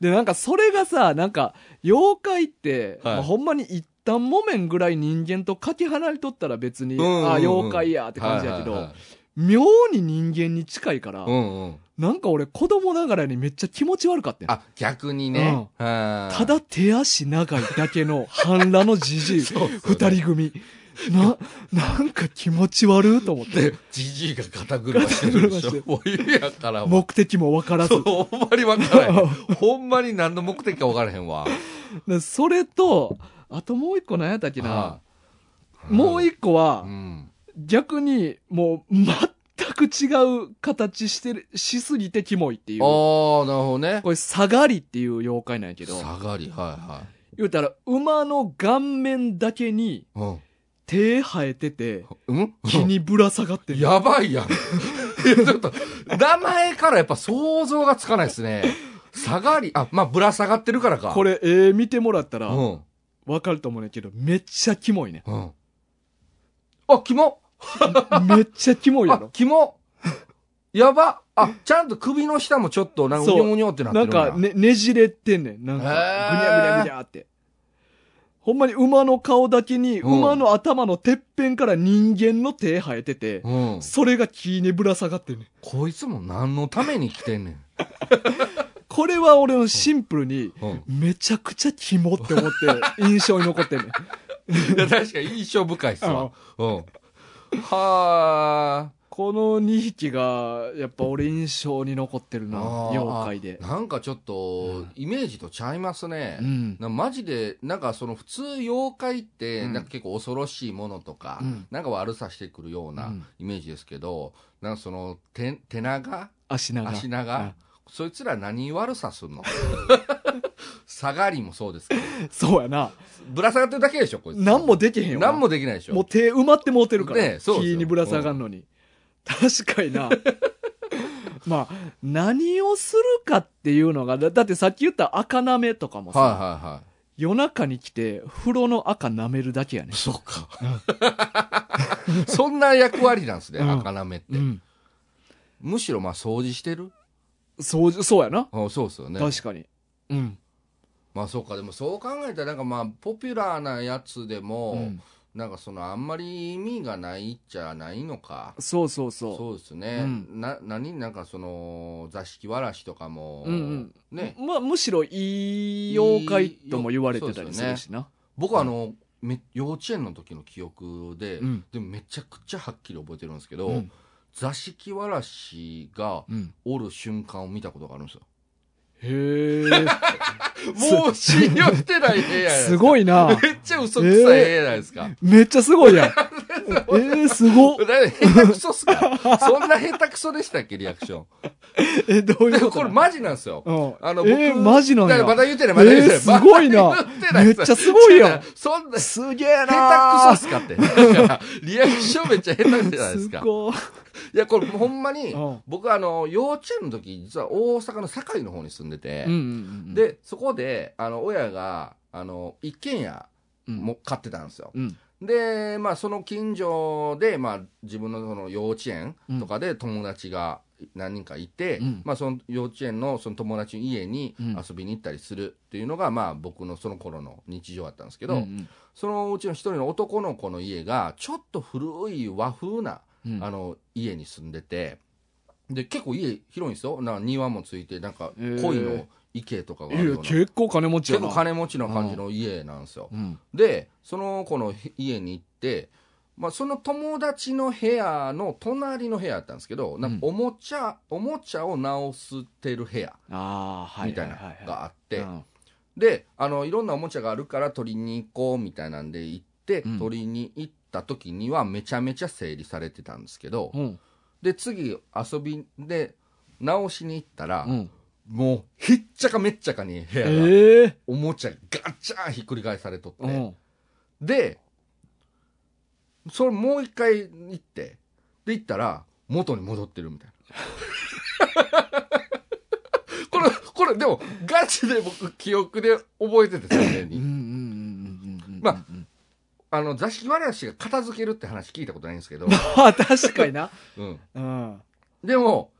で、なんかそれがさ、なんか、妖怪って、はいまあほんまに一旦もめんぐらい人間とかけ離れとったら別に、うんうんうんあ、妖怪やって感じやけど、はいはいはい妙に人間に近いから、うんうん。なんか俺子供ながらにめっちゃ気持ち悪かったよあ、逆にね。たただ手足長いだけの半裸のじじい 二人組。な、なんか気持ち悪いと思って。で、じじいが肩車してるでしょ。もう意味やから。目的もわからず。ほんまに分からへん。ほんまに何の目的か分からへんわ。でそれと、あともう一個何やったっけな。はもう一個はう、ん。逆にもう全く違う形してる、しすぎてキモいっていう。あこあ、なるほどね。れ、サガリっていう妖怪なんやけど、下がり、は言うたら、馬の顔面だけにいはい。手生えてて、うん？うん木にぶら下がってる。やばいやん。ちょっと、名前からやっぱ想像がつかないですね。下がり、あ、まあ、ぶら下がってるからか。これ、えー、見てもらったら、うん。わかると思うねんけど、めっちゃキモいね。うん。あ、キモ めっちゃキモいやあろ、。キモやばあ、ちゃんと首の下もちょっと、なんか、そううにょうにょってなってなるんやんかね、ねじれてんねん。なんか、ぐにゃぐにゃぐにゃって。ほんまに馬の顔だけに、うん馬の頭のてっぺんから人間の手生えてて、うん。それが木にぶら下がってんねん。こいつも何のために来てんねん。これは俺のシンプルに、うん。めちゃくちゃキモって思って、印象に残ってんねん。いや、確かに印象深いっすわ。うん。はこの2匹が、やっぱ俺印象に残ってるな、あ。妖怪であ。なんかちょっと、イメージとちゃいますね。うん。なマジで、なんかその普通妖怪って、うんなんか結構恐ろしいものとか、うんなんか悪さしてくるよううなんイメージですけど、なんかその手、手長？足長。足長、うんそいつら何悪さすんの？下がりもそうですけど。そうやな。ぶら下がってるだけでしょ、こいつ。何もできへんよな。何もできないでしょ。もう手埋まってもうてるから。ねそう木にぶら下がんのに。確かにな。まあ、何をするかっていうのが、だだってさっき言った赤なめとかもさ、はいはいはい。夜中に来て風呂の赤舐めるだけやね。そうか。そんな役割なんですね、うん赤なめって。うん。むしろまあ掃除してる？そう、そうやな。あそうですよね。確かに。うん。まあそうか、でもそう考えたらなんかまあポピュラーなやつでも、うんなんかそのあんまり意味がないっちゃないのかそうそうそう。そうですね、うんな何？なんかその座敷わらしとかも、うんうんねまあ、むしろいい妖怪とも言われてたりするしな。僕はあの、め幼稚園の時の記憶で、うんでもめちゃくちゃはっきり覚えてるんですけど、うん座敷わらしがうんおる瞬間を見たことがあるんですよ。へ もう信用してない部屋やえ。すごい。いな。めっちゃ嘘くさい部屋じゃないですか。めっちゃすごいやん。えー、すごっ。下手くそっすか そんな下手くそでしたっけ？リアクション。え、どういうことでこれマジなんですよ。うん。あの、僕、えー、マジなんや。だまだ言ってない、まだ言ってない。えー すごいなめっちゃすごいやん。そんな、すげえな下手くそっすかって。だから、リアクションめっちゃ下手じゃないですか。ごい。いや、これほんまにうん、僕あの、幼稚園の時、実は大阪の堺の方に住んでてうん、うんうん、で、そこで、あの、親が、あの、一軒家うん、も買ってたんですよ。うん。で、まあ、その近所で、まあ、自分のその幼稚園とかで友達が何人かいて、うん。まあ、その幼稚園のその友達の家にうん。遊びに行ったりするっていうのが、まあ、僕のその頃の日常だったんですけど、うんうん。そのうちの一人の男の子の家が、ちょっと古い和風な、うん。あの、家に住んでて、で、結構家広いんですよ。な庭もついて、なんかへー。鯉の池とかがあるような。結構金持ちやな。結構金持ちの感じの家なんですよ。うん。で、その子の家に行って、まあ、その友達の部屋の隣の部屋だったんですけど、なんかおもちゃ、おもちゃを直してる部屋ああ、はい。みたいなはははのがあって、うんで、あの、いろんなおもちゃがあるから取りに行こうみたいなんで行って、うん取りに行った時にはめちゃめちゃ整理されてたんですけど、うん。で、次遊びで直しに行ったら、うん。もうひっちゃかめっちゃかに部屋が、ええおもちゃガッチャンひっくり返されとって、うん。で、それもう一回行って、で行ったら、元に戻ってるみたいな。これ、これ、でも、ガチで僕、記憶で覚えてて、鮮明に。まああの、座敷わらしが片付けるって話聞いたことないんですけど、あ、確かにな。うん。うん。でも、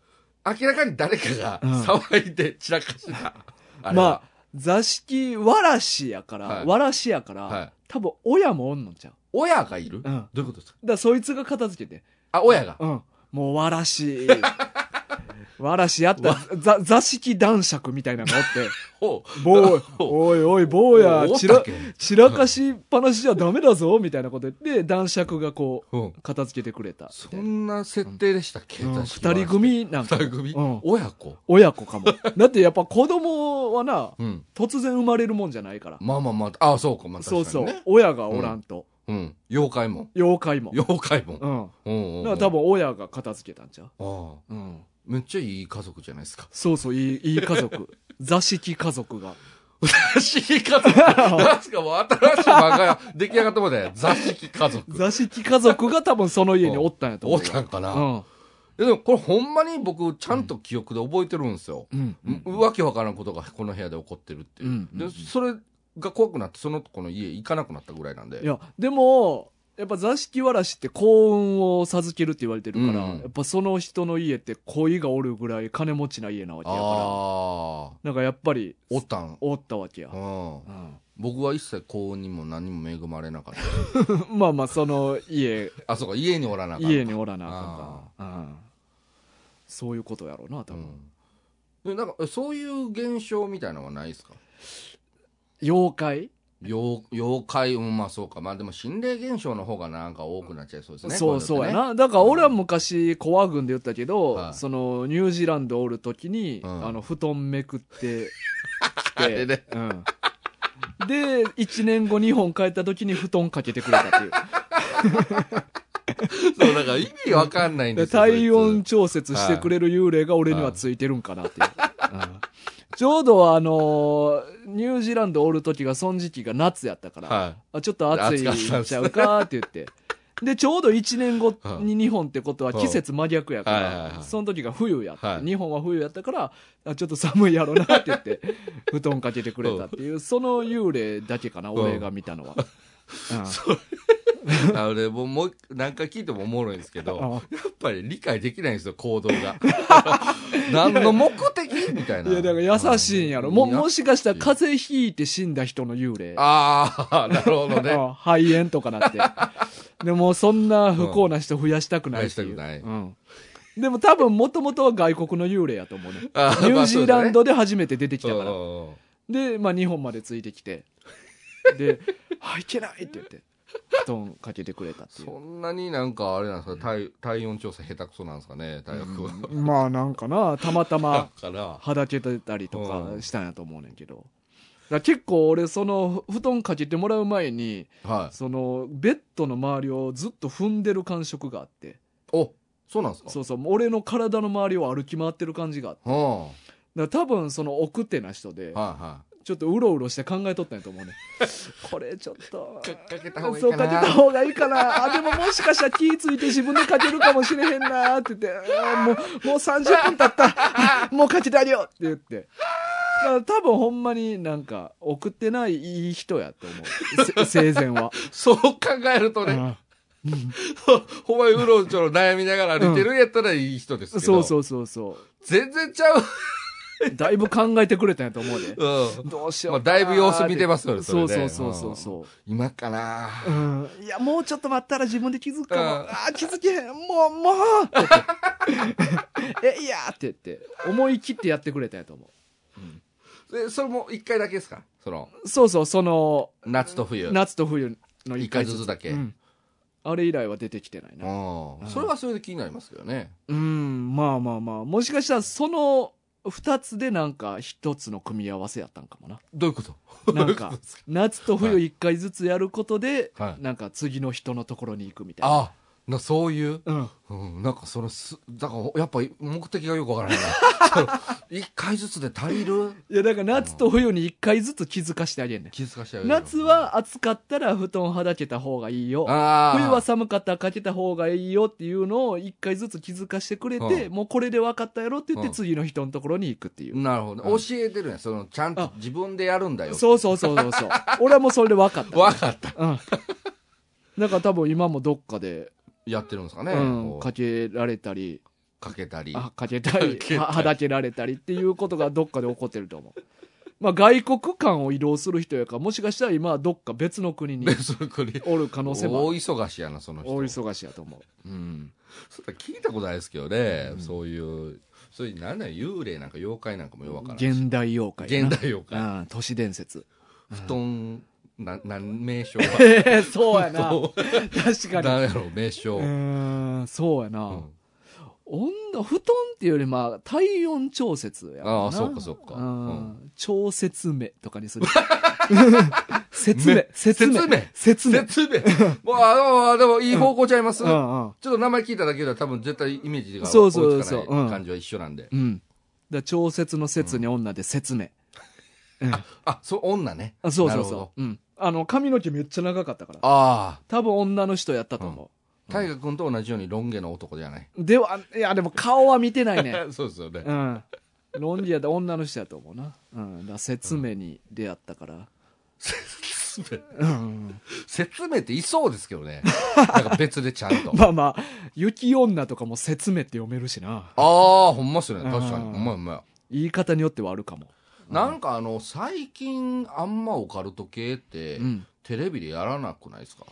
明らかに誰かがうん騒いで散らかした。あれまあは、座敷わらしやから、はいわらしやから、はい多分親もおんのちゃう。親がいる、どうん。ういうことですか？だからそいつが片付けて。あ、親が。うん。もうわらし。わらしやった座座敷男爵みたいなのがおって、ほ坊ほ おいおい坊やおっ、ちらたっけ、散らかしっぱなしじゃダメだぞ、みたいなこと言って、男爵がこう、うん。片付けてくれたみたそいな。んな設定でしたっけ、二人組なんか二人組、うん親子親子かも。だってやっぱ子供はな、うん。突然生まれるもんじゃないから。まあまあまあ、あそうか、まあ確かに、ね。そうそう。親がおらんと。うん。妖怪も。妖怪も。妖怪も。うん。うんうん、だから多分親が片付けたんちゃうああ。うん。めっちゃいい家族じゃないですか。そうそう、いい、いい家族。座敷家族が。座敷家族。なんすかもう新しい漫画出来上がったもんで、座敷家族。座敷家族が多分その家におったんやと思おうよ。ったんかな、いうん。やでもこれほんまに僕ちゃんと記憶で覚えてるんですよ。うん。うわけわからんことがこの部屋で起こってるっていう。うんうんでそれが怖くなってその子の家行かなくなったぐらいなんで。いや、でも、やっぱ座敷わらしって幸運を授けるって言われてるから、うんやっぱその人の家って恋がおるぐらい金持ちな家なわけやから、ああ。なんかやっぱり、おったん。おったわけやう。ん。うん僕は一切幸運にも何にも恵まれなかった。まあまあ、その家、あ、そうか、家におらなかった。家におらなあかんから。うんそういうことやろうな、多分。うん。でなんか、そういう現象みたいなのはないですか？妖怪？妖妖怪、うん、まあそうか。まあでも心霊現象の方がなんか多くなっちゃいそうですね。そうそうやこいのってね。な。だから俺は昔、コア軍で言ったけど、はいその、ニュージーランドおるときに、うんあの、布団めくって きて、ねうん。で、1年後日本帰ったときに布団かけてくれたっていう。そう、だから意味わかんないんでですよ。体温調節してくれる幽霊が俺にはついてるんかなっていう。うんちょうどあのーニュージーランドおる時が、その時期が夏やったから、つはあちょっと暑いんちゃうかって言って。で、ちょうど1年後に日本ってことは季節真逆やかはいはいはいら、その時が冬やった。はい。日本は冬やったから、あちょっと寒いやろなって言って、布団かけてくれたっていう、その幽霊だけかな、うん。俺が見たのは。うん あのね、もう、もう何回聞いてもおもろいんですけど、あやっぱり理解できないんですよ、行動が。何の目的？みたいな。いや、だから優しいんやろ。も、もしかしたらか風邪ひいて死んだ人の幽霊。ああ、なるほどね。あ肺炎とかなって。でも、そんな不幸な人増やしたくない増やしたくうん。でも多分、もともとは外国の幽霊やと思うね。ニあュージーランドで初めて出てき来たから。で、まあ、日本までついてきて。で、あ、いけないって言って、布団かけてくれたっていう。そ。んなになんかあれなんですか？体体温調査下手くそなんですかね？大学は、うん。まあ、なんかな、たまた だま、はだけてたりとかうん。したんやと思うねんけど。だ結構俺、その、布団かけてもらう前に、はい。その、ベッドの周りをずっと踏んでる感触があって。おそうなんですか？そうそう、俺の体の周りを歩き回ってる感じがあって。はだから多分、その奥手な人であ、はいはちょっとうろうろして考えとったんやと思うね。これちょっと。いかかけた方がいいそう、かけた方がいいかな。あ、でももしかしたら気ぃついて自分でかけるかもしれへんなって言って、もう、もう30分経った。あ もうかけてあげようって言って。だから多分ほんまになんか送ってないいい人やと思う。せ 生前は。そう考えるとね、うんほんまにうろうちょろ悩みながら歩いてるんやったらいい人ですけど、そうそうそうそ全然ちゃう、う。だいぶ考えてくれたんやと思うで。うん。どうしようまあ。だいぶ様子見てますよねそうれねそうそうそうそう。今かな、うん、いや、もうちょっと待ったら自分で気づくかも。うん。あー気づけへん。もう、もう。って言って。え、いやーって言って、思い切ってやってくれたんやと思でそれも一回だけですか？その。う。そうそう、その、夏と冬。夏と冬の一回ずつ。だけ。うん。あれ以来は出てきてないな。ああそれはそれで気になりますけどね。うん、まあまあまあ。もしかしたらその二つでなんか一つの組み合わせやったんかもな。どういうこと？なんか夏と冬一回ずつやることで、はいなんか次の人のところに行くみたいな。あなそういう？うん。うん、なんかそのすだからやっぱ目的がよくわからないなその 一回ずつで足りる？いや、だから夏と冬に一回ずつ気づかしてあげんねん。気づかしちゃうよ夏は暑かったら布団はだけた方がいいよ。ああ冬は寒かったらかけた方がいいよっていうのを一回ずつ気づかしてくれて、うんもうこれで分かったやろって言ってうん次の人のところに行くっていう。なるほど、うん教えてるんやそのちゃんとあ自分でやるんだよそうそうそうそうそう。俺はもうそれで分かった。分かったうん。だから多分今もどっかで、やってるんですかね、うん、かけられたり、かけたり。あかけたり。かけたり。ははだけられたりっていうことがどっかで起こってると思う。まあ外国間を移動する人やから、もしかしたら今はどっか別の国に別の国。おる可能性も大忙しやなその人。大忙しやと思う。うん。そ聞いたことないですけどね、うん。そういうそういうなんだよ幽霊なんか妖怪なんかもよくわからない現代妖怪。現代妖怪。うん、都市伝説。布団ななん名称ええ そうやな。そ う確かに。なんやろう名称、うーん、そうやな。うん温度、布団っていうよりまあ、体温調節やああそうかそうかうん調節目とかにする。説明め、説明。説明説明。もうあのあでもいい方向ちゃいます、うんうん。ちょっと名前聞いただけでは多分絶対イメージがそうそうそううん感じは一緒なんで、うん。だ調節の説に女で説明。うん。あそう女ねあそうそうそう。うん。あの、髪の毛めっちゃ長かったから。ああ多分女の人やったと思大河君と同じようにロン毛の男じゃない、う。では、いや、でも顔は見てないね。そうですよね、うん。ロンリアで女の人やと思うな。うん。だから説明に出会ったから。説明？うん。説明っていそうですけどね なんか別でちゃんとまあまあ、雪女とかも説明って読めるしな。ああほんまっすよね確かにうんまやほんまや言い方によってはあるかも。なんかあの最近あんまオカルト系って、うん。テレビでやらなくないですか？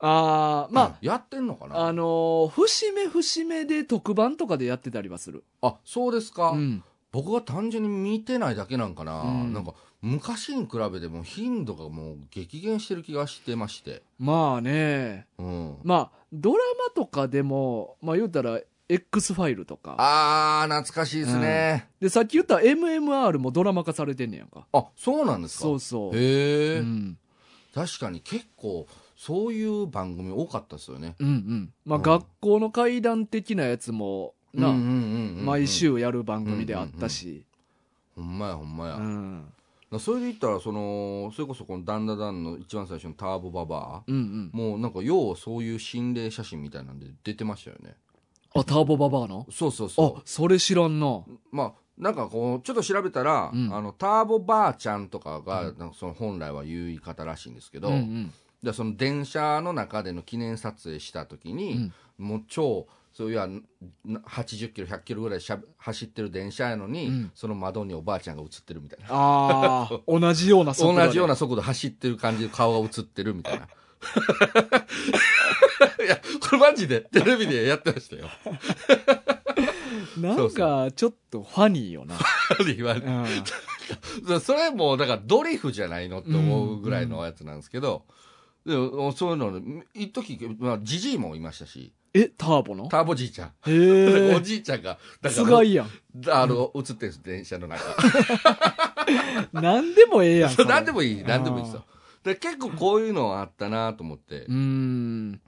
ああ、まうんやってんのかあ、な？あのー節目節目で特番とかでやってたりはする。あそうですか、うん。僕が単純に見てないだけなんかな、うんなんか昔に比べても頻度がもう激減してる気がしてましてまあね。うんまあ、ドラマとかでも、まあ言うたら、X ファイルとか。あー懐かしいですね、で、さっき言った MMR もドラマ化されてんねやんか。あそうなんですか？そうそう。へえ、うん。確かに結構そういう番組多かったですよねうんうん。まあ、うん学校の怪談的なやつも、な、うんうんうんうん毎週やる番組であったし。ほんまやほんまや、うん。それで言ったらそのそれこそこの「ダンダダン」の一番最初のターボババアうんうん。もうなんかようそういう心霊写真みたいなんで出てましたよねあ、ターボババアの？そうそうそあ、それ知らんな。うまあなんかこうちょっと調べたら、うん。あのターボばあちゃんとかが、なんかその本来は言い方らしいんですけど、うんうん。でその電車の中での記念撮影した時に、もう超そういうや80キロ100キロぐらいしゃ走ってる電車やのに、うん。その窓におばあちゃんが映ってるみたいな。ああ、同じような速度で。同じような速度走ってる感じで顔が映ってるみたいな いやこれマジでテレビでやってましたよ。なんか、ちょっとファニーよな。言われうん。そそれもだからドリフじゃないのって思うぐらいのやつなんですけど、でもそういうの一時まあジジイもいましたし。え、ターボの？ターボじいちゃん、へ おえ。じいちゃんがだすごいやん。あの、映ってるんです電車の中。なんでもええやん。何でもいい何でもいいですよ。で結構こういうのあったなと思って。うーん。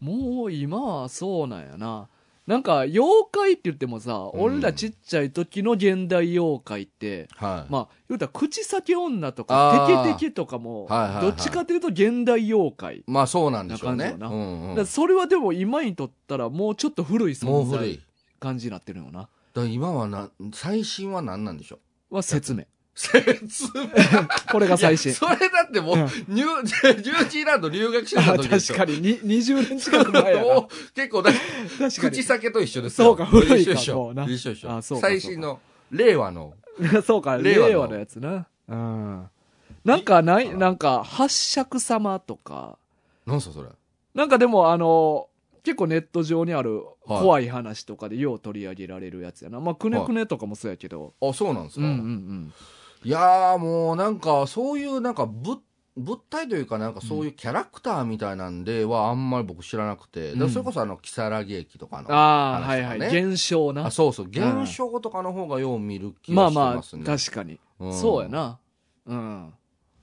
もう今はそうなんやな。なんか、妖怪って言ってもさ、うん。俺らちっちゃい時の現代妖怪って、はい、まあ、言うたら口先女とか、テケテケとかも、はいはいはい。どっちかというと現代妖怪。まあそうなんでしょうね。うんうん。それはでも今にとったらもうちょっと古い存もう古い。在感じになってるよな。だから今はな最新は何なんでしょう？は説明。説明 これが最新。それだってもう、うん。ニュー、ニュージーランド留学してたあ時でしょ確かに。に20年近く前や 結構だ、確か口に先と一緒ですよ。そうか古いかもうな。一緒一緒。あそうか最新の、令和の、そうか令令和のやつな。うん。なんかないなんか八尺様とか。なんすかそれ？なんかでもあの結構ネット上にあるはい。怖い話とかでよう取り上げられるやつやな。まあくねくねとかもそうやけど、あ、そうなんですうんか、うんうんいやーもうなんか、そういうなんか物、物体というかなんかそういうキャラクターみたいなんではあんまり僕知らなくて、だからそれこそあの、キサラギ駅とかの。ああ、はい話とかね。はい現象な。あそうそう、現象とかの方がよう見る気まあまあがしてますね。確かに、うん。そうやな。うん。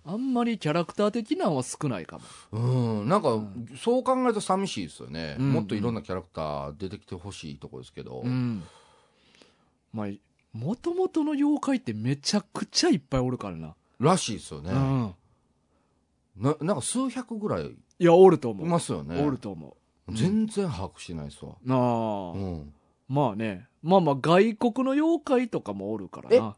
あんまりキャラクター的なんは少ないかも。うん、なんか、ん。そう考えると寂しいですよね、うん。もっといろんなキャラクター出てきてほしいとこですけど、うん。まあもともとの妖怪ってめちゃくちゃいっぱいおるからな、らしいですよね、うん。ななんか数百ぐらい。いいやおると思う。ますよね。おると思う。ん。全然把握してないですわ、うなあ、うん、まあね。まあまあ外国の妖怪とかもおるからな。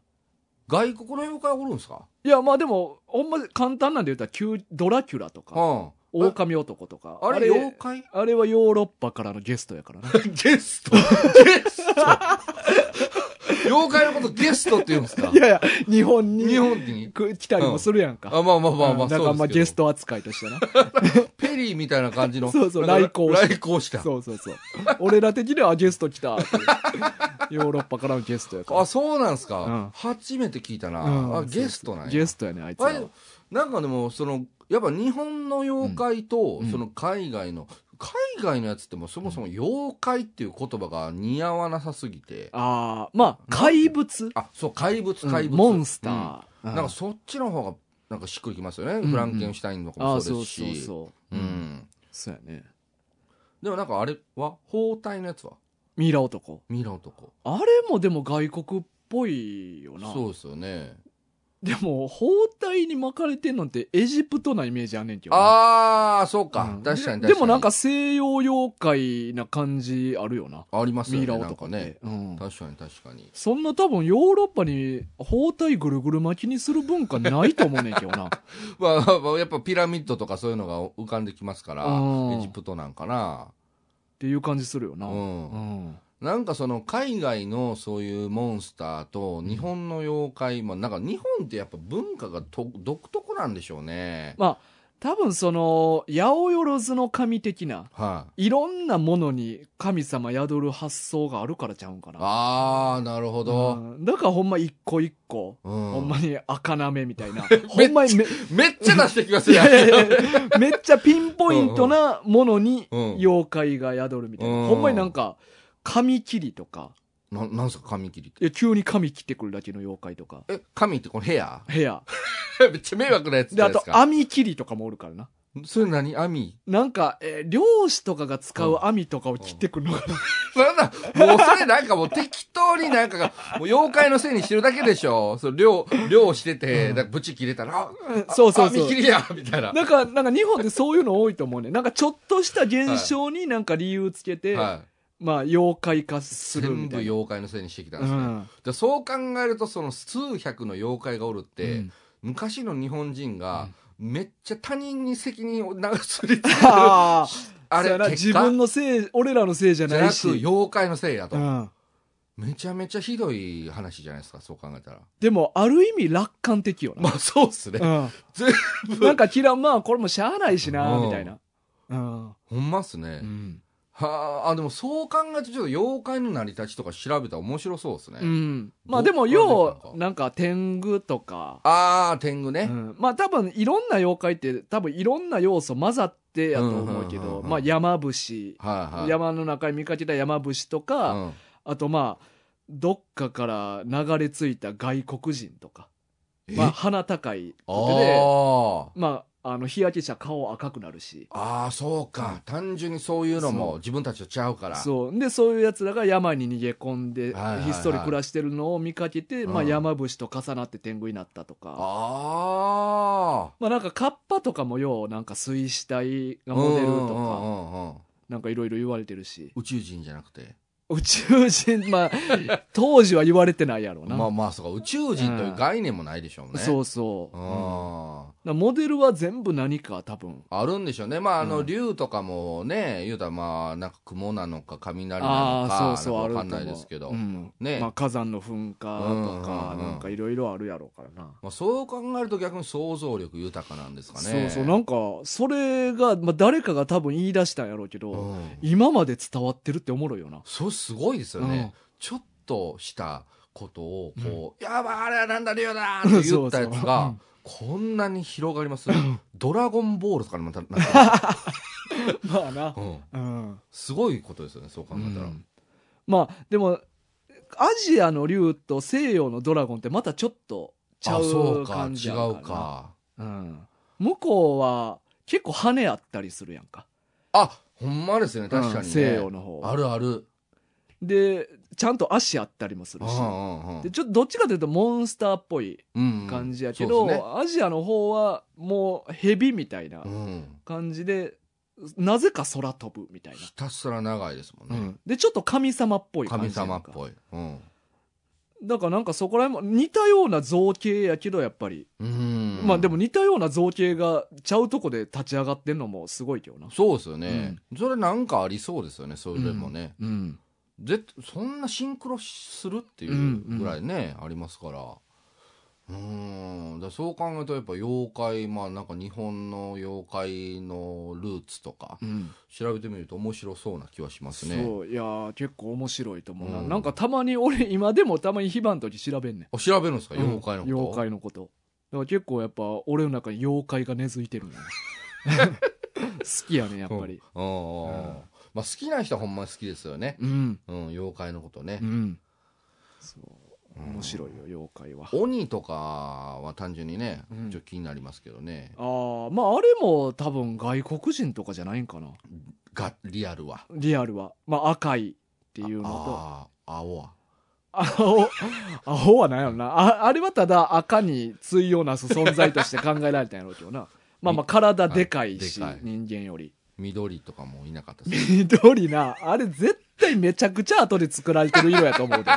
外国の妖怪おるんですか？いやまあでもほんま簡単なんで言ったらキュドラキュラとかうん。狼男とか。あれ妖怪？あれはヨーロッパからのゲストやからな。ゲスト？ゲスト？妖怪のことゲストって言うんですか？いやいや日本に日本に？く来たりもするやんか、あまあまあまあまあ、うん。だからまあゲスト扱いとしてな。ペリーみたいな感じの。そうそう来航して。来航したそうそうそう。俺ら的にはあゲスト来たヨーロッパからのゲストやから。あそうなんですか、うん。初めて聞いたな、うん。あゲストなんや。ゲストやねあいつらは。なんかでもそのやっぱ日本の妖怪と、うん。その海外の海外のやつってもうそもそも妖怪っていう言葉が似合わなさすぎて、ああまあ怪物？あそう怪物うん怪物、モンスタうん。ー、うん。なんかそっちの方がなんかしっくりきますよね、んうん。フランケンシュタインとかもそうですし。そうそう。うん。そうやね。でもなんかあれは包帯のやつは？ミイラ男。ミイラ男。あれもでも外国っぽいよな。そうですよねでも包帯に巻かれてんのってエジプトなイメージあんねんけどなああそうか、うん。確かに確かに。ででもなんか西洋妖怪な感じあるよな。ありますよミイラ男って、かね。うん、確かに確かに。そんな多分ヨーロッパに包帯ぐるぐる巻きにする文化ないと思うねんけどな。まあ、まあやっぱピラミッドとかそういうのが浮かんできますから、うん。エジプトなんかな。っていう感じするよな。う。うんんなんかその海外のそういうモンスターと日本の妖怪も、なんか日本ってやっぱ文化がと独特なんでしょうね。まあ多分その八百万の神的なはいろんなものに神様宿る発想があるからちゃうんかい、な。あー、なるほど。うんだからほんま一個一個、うんほんまに赤なめみたいな。ほんまにめめっちゃ出してきますいよめっちゃピンポイントなものにうん妖怪が宿るみたいな。うんほんまになんか、髪切りとか、ななんすか、髪切りって？いや急に髪切ってくるだけの妖怪とか、え、髪ってこのヘア？部屋。めっちゃ迷惑なやつじで、あと。網切りとかもおるからな。それ何？網？なんか、えー漁師とかが使う網とかを切ってくるのかな。なんだ、もうそれなんかもう適当になんかが、もう妖怪のせいにしてるだけでしょ。そう、漁、漁してて、うんなんかブチ切れたら、あそうそうそうあ見切。りやみたいな。なんか、なんか日本ってそういうの多いと思うね。なんかちょっとした現象になんか理由つけて、はまあ妖怪化い。する全部みたいな。妖怪のせいにしてきたんうですね。ん。でそう考えると、その数百の妖怪がおるって、うん。昔の日本人が、めっちゃ他人に責任を流すりつけるあれ自分のせい俺らのせいじゃないし、妖怪のせいやと、うん、めちゃめちゃひどい話じゃないですかそう考えたら。でもある意味楽観的よな、まあそうっすね、全うん、部。なんか嫌まあこれもしゃあないしなうん。みたいな。うん、ほんまっすね、うんはああでもそう考えるとちょっと妖怪の成り立ちとか調べたら面白そうですね、うん、まあでもようなんか天狗とか、ああ天狗ね、うん、まあ多分いろんな妖怪って多分いろんな要素混ざってやと思うけど。まあ山伏。はいはい。山の中に見かけた山伏とか、うん。あとまあどっかから流れ着いた外国人とか、え？まあ、鼻高い。あ時でー。まああの日焼けしたら顔赤くなるし。あーそうか、単純にそういうのも自分たちとちゃうから。そう。でそういうやつらが山に逃げ込んで、はいはいはい。ひっそり暮らしてるのを見かけて、まあ、うん山伏と重なって天狗になったとか。あまあなんかカッパとかもようなんか水死体あがモデルとかうんうんうんうん。なんかいろいろ言われてるし。宇宙人じゃなくて？宇宙人まあ 当時は言われてないやろうな、まあまあそうか。宇宙人という概念もないでしょうね。そうそう、うん。モデルは全部何か多分。ああるんでしょうね。まああの、うん。竜とかもね言うたらまあなんか雲なのか雷なのかそうそうわかんないですけど、う。ん。ね。まあ、火山の噴火とか、うんうんうんなんかいろいろあるやろうからな、まあ、そう考えると逆に想像力豊かなんですかね。そうそう。なんかそれが、まあ、誰かが多分言い出したんやろうけど、うん。今まで伝わってるっておもろいよな。そうすごいですよね、ちょっとしたことをこう「やばいあれはなんだ竜だ!」って 言ったやつがこんなに広がります。ドラゴンボールとかにまた まあな、うん。うん。すごいことですよねそう考えたら、うん。まあでもアジアの竜と西洋のドラゴンってまたちょっとちゃううか違感じやからなうか。うん、向こうは結構羽あったりするやんか。あほんまですね確かにね、うん西洋の方あるあるでちゃんと足あったりもするし。うんうんうんでちょっとどっちかというとモンスターっぽいうんうん。感じやけど、そうですね。アジアの方はもうヘビみたいなうん。感じで、なぜか空飛ぶみたいひたすら長いですもんな、ね、うん。でちょっと神様っぽい感神じやんか。様っぽい、うん。だからなんかそこら辺も似たような造形やけどやっぱり、うん。まあでも似たような造形がちゃうとこで立ち上がってんのもすごいけどな。そうですよね、それなんかありそうですよね。それもね、うんぜそんなシンクロするっていうぐらいね、ありますから。うーん。だそう考えるとやっぱ妖怪まあなんか日本の妖怪のルーツとかうん。調べてみると面白そうな気はしますね。そう。いやー結構面白いと思うな、うん。なんかたまに俺今でもたまに非番の時調べんねん。あ調べるんですか？うん。妖怪のこと、妖怪のこと。だから結構やっぱ俺の中に妖怪が根付いてるんやね好きやねやっぱり。うん。うんうんうんまあ、好きな人はほんまに好きですよね、うん。うん、妖怪のことね。う、ん。そう。うん面白いよ妖怪は。鬼とかは単純にね、うん。ちょっと気になりますけどね。ああまああれも多分外国人とかじゃないんかな。がリアルは。リアルは。まあ赤いっていうのと。ああ青は。青青は何やろな。ああれはただ赤に対をなす存在として考えられたんやろうけどな。まあまあ 体でかいし、はいでかい。人間より緑とかもいなかった緑な。あれ絶対めちゃくちゃ後で作られてる色やと思うで、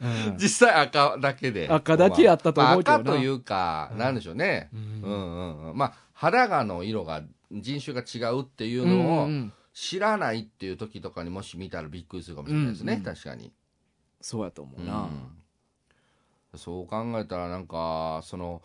うん。実際赤だけで。赤だけやったと思うけどな。まあ赤というか、うん。なんでしょうね、ううんん、うんうん。まあ肌がの色が人種が違うっていううんのをうん。知らないっていう時とかにもし見たらびっくりするかもしれないですね、うん。うん確かに、そうやと思ううん。な、そう考えたらなんかその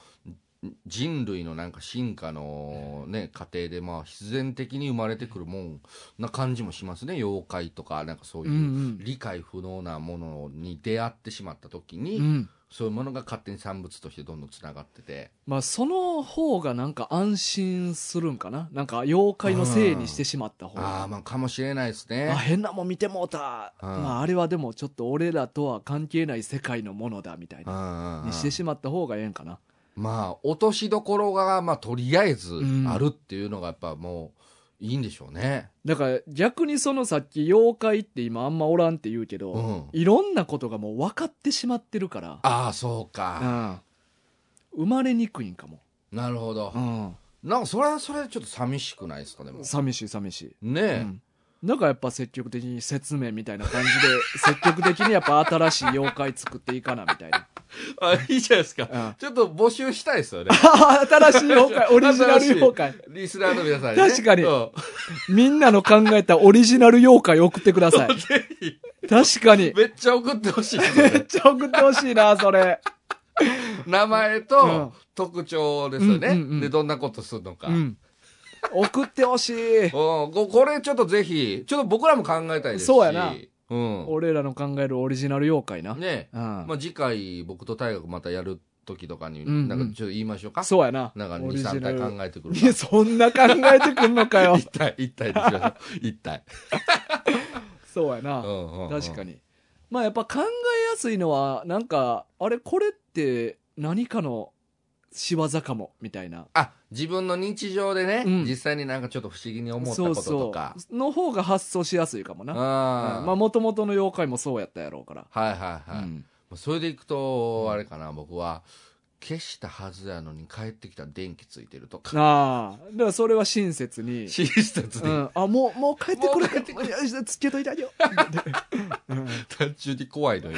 人類のなんか進化のね過程でまあ必然的に生まれてくるもんな感じもしますね。妖怪とかなんかそういううんうん。理解不能なものに出会ってしまった時に、うん。そういうものが勝手に産物としてどんどんつながってて。まあその方がなんか安心するんかな？なんか妖怪のせいにしてしまった方あがあまあかもしれないですあね変なもん見てもうた、うん。まあ、あれはでもちょっと俺らとは関係ない世界のものだみたいな、にしてしまった方がええんかなまあ落としどころがまあとりあえずうん。あるっていうのがやっぱもういいんでしょうね、だから逆にそのさっき妖怪って今あんまおらんって言うけど、うん。いろんなことがもう分かってしまってるから、ああそうか、うん、生まれにくいんかも、なるほど、うん、なんかそれはそれでちょっと寂しくないですかでも。寂しい寂しい、ねえ、うん、だからやっぱ積極的に説明みたいな感じで 積極的にやっぱ新しい妖怪作っていかなみたいな あ、いいじゃないですか。うんちょっと募集したいですよね。新しい妖怪、オリジナル妖怪。リスナーの皆さんに、ね。確かにうんみんなの考えたオリジナル妖怪送ってください。ぜひ、確かに。めっちゃ送ってほしいですよめっね。ちゃ送ってほしいな、それ。名前うんと特徴ですよね。うんうんうんで、どんなことするのか。うん。送ってほしい。うんここれちょっとぜひ、ちょっと僕らも考えたいですし。そうやな。うん。俺らの考えるオリジナル妖怪な。ねうん。まあ次回僕と大学またやる時とかに、うんうんなんかちょっと言いましょうか。そうやな。なんか2、オリジ3ナル体考えてくるいや、そんな考えてくんのかよ 一。体、一体でしょう。一体。そうやな。確かに。に。まあやっぱ考えやすいのは、なんか、あれ、これって何かの仕業かも、みたいな。あ、自分の日常でね、うん実際になんかちょっと不思議に思ったことそうそとか。う。の方が発想しやすいかもな。あうんまあ、もともとの妖怪もそうやったやろうから。はいはいはい。うんそれでいくと、あれかな、僕は、消したはずやのに帰ってきたら電気ついてるとか。ああ。だからそれは親切に。親切に、うん。あ、もう、もう帰ってくるもう帰ってくるいやつけといてあげよう。う ん単純に怖いのよ。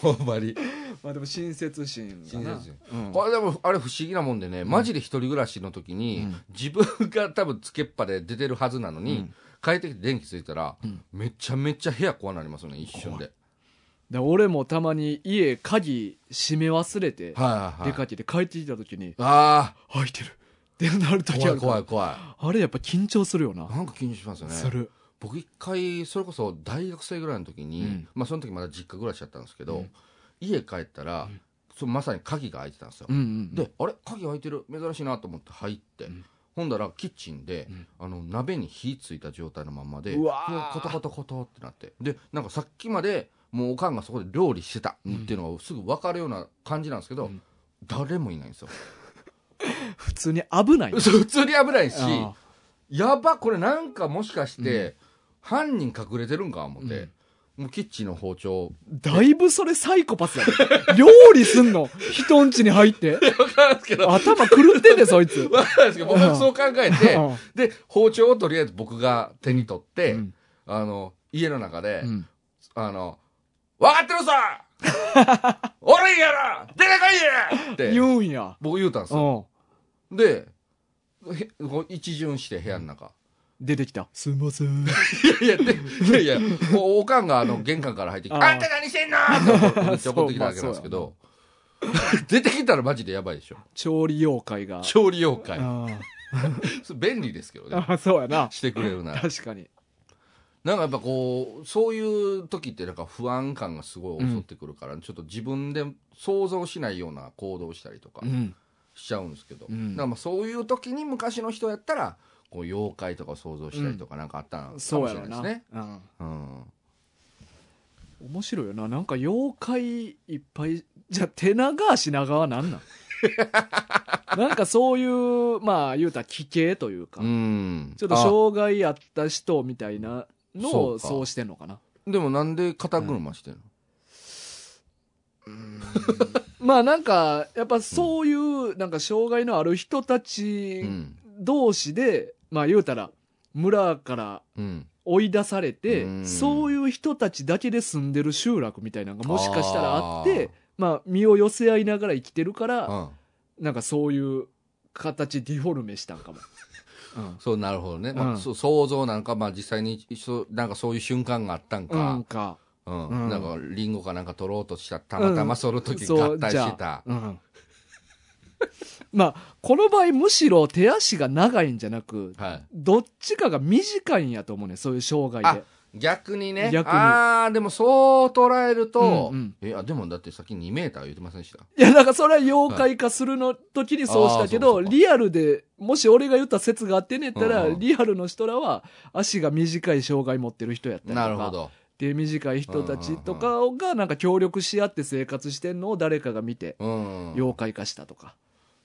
ほんまに。まあでも親切心がな。親切うんこれでも、あれ不思議なもんでね、マジで一人暮らしの時に、うん自分が多分つけっぱで出てるはずなのに、うん帰ってきて電気ついたら、うんめちゃめちゃ部屋怖なりますよね、一瞬で。で俺もたまに家鍵閉め忘れて、はいはいはい。出かけて帰ってきた時に、あ開いてる。ってなるあ、怖いるから怖い怖い。あれやっぱ緊張するよな。なんか緊張しますよね。する。僕一回それこそ大学生ぐらいの時に、うんまあその時まだ実家暮らしだったんですけど、うん家帰ったら、うんそのまさに鍵が開いてたんですよ、うんうん。であれ鍵開いてる？珍しいなと思って入って、うんほんだらキッチンで、うんあの鍋に火ついた状態のまんまでうわーもうコトコトコトってなってでなんかさっきまでもうおかんがそこで料理してたっていうのがすぐ分かるような感じなんですけど、うん。誰もいないんですよ。普通に危ない。な。そう普通に危ないしあやばこれなんかもしかして、犯人隠れてるんか思って、もうキッチンの包丁。だいぶそれサイコパスやで。料理すんの？人ん家に入って？分からんですけど。頭狂ってんで、そいつ。分からんですけど僕はそう考えてうん。で包丁をとりあえず僕が手に取って、うん。あの家の中で、うん。あの分かってるさ 俺やな出てこいやって言うんや。僕言うたんですうよん。でへこう一巡して部屋の中、出てきた。すいません。いやいやでいやいやもうおかんがあの玄関から入ってきて「あんた何してんの!」ってめっちゃ怒ってきたわけなんですけど、出てきたらマジでやばいでしょ調理妖怪が。調理妖怪便利ですけどねああ、そうやな。してくれるなら確かに。なんかやっぱこうそういう時ってなんか不安感がすごい襲ってくるから、ちょっと自分で想像しないような行動をしたりとかうん。しちゃうんですけど、うんだからまあそういう時に昔の人やったらこう妖怪とかを想像したりとかなんかあったのかもしれな。ないですね。うん。うん面白いよな。なんか妖怪いっぱい。じゃあ、手長品川なんなん？なんかそういう、まあ言うたら奇形というか、うんちょっと障害あった人みたいなのそうか。をそうしてんのかな。あでもなんで肩車してんの、まあなんか、やっぱそういう、なんか障害のある人たちうん。同士で、まあ言うたら、村からうん。追い出されて、うん。そういう人たちだけで住んでる集落みたいなのがもしかしたらあってあ、まあ身を寄せ合いながら生きてるから、うん。なんかそういう形ディフォルメしたんかも。うん。そうなるほどね、まあうんそう想像なんか、まあ、実際にそうなんかそういう瞬間があったんうんか、か。うん。うん。なんかリンゴかなんか取ろうとしたた。またまその時合体してた、まあ、この場合むしろ手足が長いんじゃなく、はい、どっちかが短いんやと思うねそういう障害で。逆にね。逆に。ああでもそう捉えると、うんうん。いやでもだってさっき2メーター言ってませんでした？いや、だからそれは妖怪化するの時にそうしたけど、リアルで、もし俺が言った説があってんねやったら、うんうん。リアルの人らは足が短い障害持ってる人やったりとか。なるほど。で、短い人たちとかがなんか協力し合って生活してんのを誰かが見て、うん。妖怪化したとか。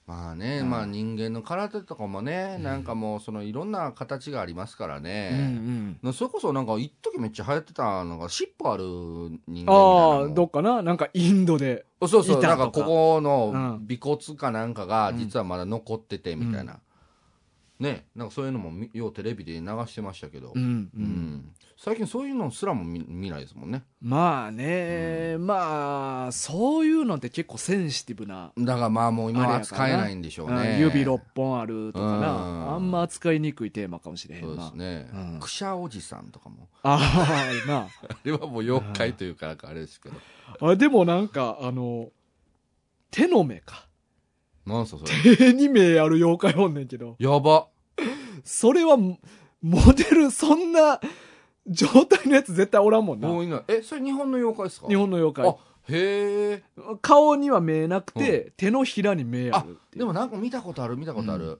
まあね、うんまあ人間の体とかもね、なんかもうそのいろんな形がありますからうんうね、ん。なそれこそなんか一時めっちゃ流行ってたのが尻尾ある人間あの。あ、どっかな？なんかインドで。そうそうなんかここのうん。尾骨かなんかがうん実はまだ残っててみたいな、ねなんかそういうのもみようテレビで流してましたけど、うん、うん。うん。最近そういうのすらも見見ないですもんね。まあね、まあそういうのって結構センシティブな、だからまあもう今は扱えないんでしょううんね指6本あるとかうん。なあんま扱いにくいテーマかもしれへそうんでなすね、うん。くしゃおじさんとかも。ああな。あれはもう妖怪というかあれですけど。あでもなんかあの手の目かなんすかそれ。手に目ある妖怪おんねんけど。やば。それはモデルそんな状態のやつ絶対おらんもんな。もういな。いえそれ日本の妖怪ですか？日本の妖あ怪へえ。顔には見えなくて、手のひらに目あるでもなんか見たことある見たことある、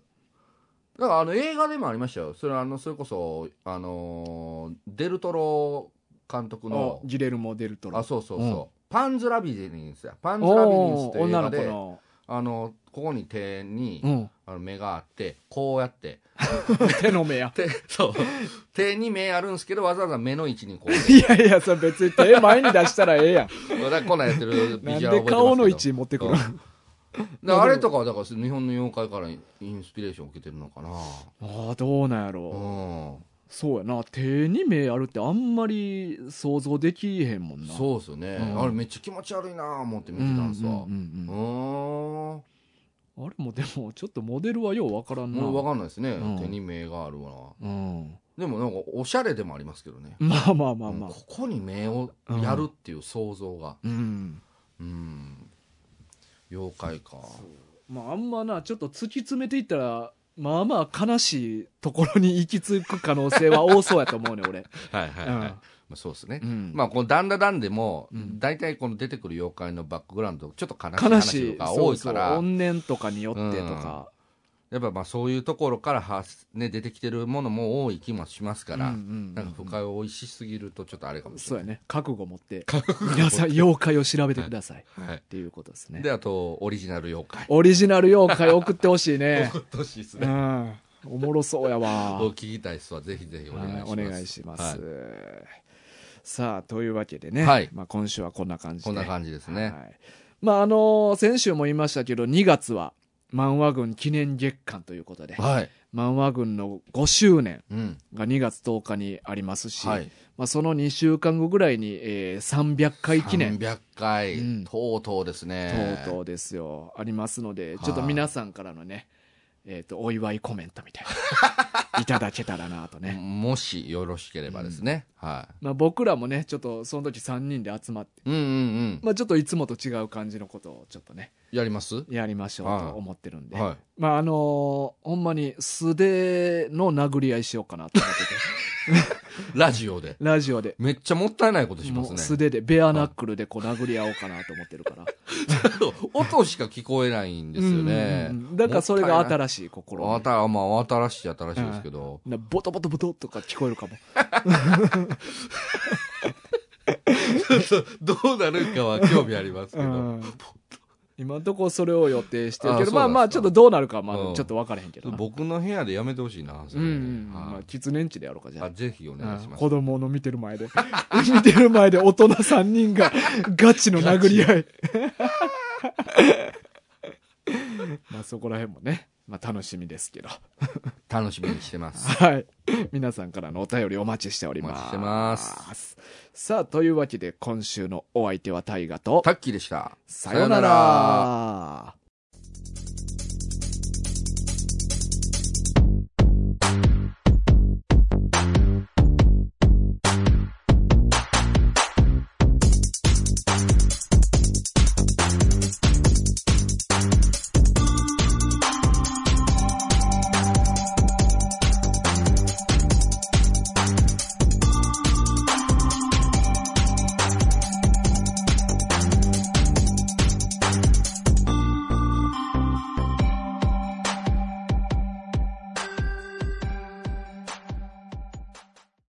だからあの映画でもありましたよ。それはあのそれこそあのーデルトロ監督の。あギレルモ・デルトロ。あそうそうそう、うん。パンズラビリンスや。パンズラビリンスっていう映女の子画での、あのここに手に、うん、あの目があってこうやって。手の目や。手そう。手に目あるんですけどわざわざ目の位置にこう。いやいやそれ別に手前に出したらええやん。こんなんやってるビジュアル覚えてますけど。で顔の位置に持ってくるう。んだあれとかはだから日本の妖怪からインスピレーションを受けてるのかな。ああどうなんやろう、うんそうやな。手に目あるってあんまり想像できへんもんな。そうですよね、うん。あれめっちゃ気持ち悪いなぁ思って見てたんですわ。うんうんうんうん。うん。あれもでもちょっとモデルはようわからんな。もう分かんないですね、うん。手に目があるわ。うん。でもなんかおしゃれでもありますけどね、まあまあまあまあ。うんここに目をやるっていう想像が。うん。うん。妖怪か。まああんまなちょっと突き詰めていったらまあまあ悲しいところに行き着く可能性は多そうやと思うね俺。はいはいはい、うん。まあ、そうですね、うん。まあこの「ダンダダン」でも、うん。大体この出てくる妖怪のバックグラウンドちょっと悲しい悲話しいが多いから。怨念とかによってとか、やっぱまあそういうところからは、ね、出てきてるものも多い気もしますから、うんうんうんなんか深追いしすぎるとちょっとあれかもしれない。そうやね。覚悟持って。皆さん妖怪を調べてください、はい。っていうことですね。であとオリジナル妖怪。オリジナル妖怪送ってほしいね。送ってほしいですね、うん。おもろそうやわ。を聞きたい人はぜひぜひお願いします、はいお願いします、はい。さあというわけでね、はい。まあ、今週はこんな感じで。こんな感じですね、はい。まああの先週も言いましたけど2月は漫画軍記念月間ということではい、漫画軍の5周年うん。が2月10日にありますし、はい、まあ、その2週間後ぐらいに、えー300回記念。300回、うん。とうとうですね。とうとうですよ。ありますのでちょっと皆さんからのね、えー、とお祝いコメントみたいな。いただけたらなとね、もしよろしければですね、はまあ、僕らもねちょっとその時3人で集まって、いうんうんうん。まあ、ちょっといつもと違う感じのことをちょっとねやります？やりましょうと思ってるんで、はまああのーほんまに素手の殴り合いしようかなと思ってて。い ラジオで。ラジオで。めっちゃもったいないことしまもうすね素手でベアナックルでこう殴り合おうかなと思ってるから。音しか聞こえないんですよね。うんうんうん。だからそれが新しい心あたまあ新しい新しいですけど、なボトボトボトとか聞こえるかも。どうなるかは興味ありますけど、うん今のところそれを予定してるけどまあまあちょっとどうなるかはまうん。だちょっと分からへんけどな。僕の部屋でやめてほしいなそうんうれねん。まあはい喫煙地でやろうかじゃあ。あぜひお願いします。子供の見てる前で。見てる前で大人3人がガチの殴り合い。まあそこら辺もね、まあ、楽しみですけど。楽しみにしてます。はい。皆さんからのお便りお待ちしております。お待ちしてます。さあというわけで今週のお相手は大ガと。タッキーでした。さようなら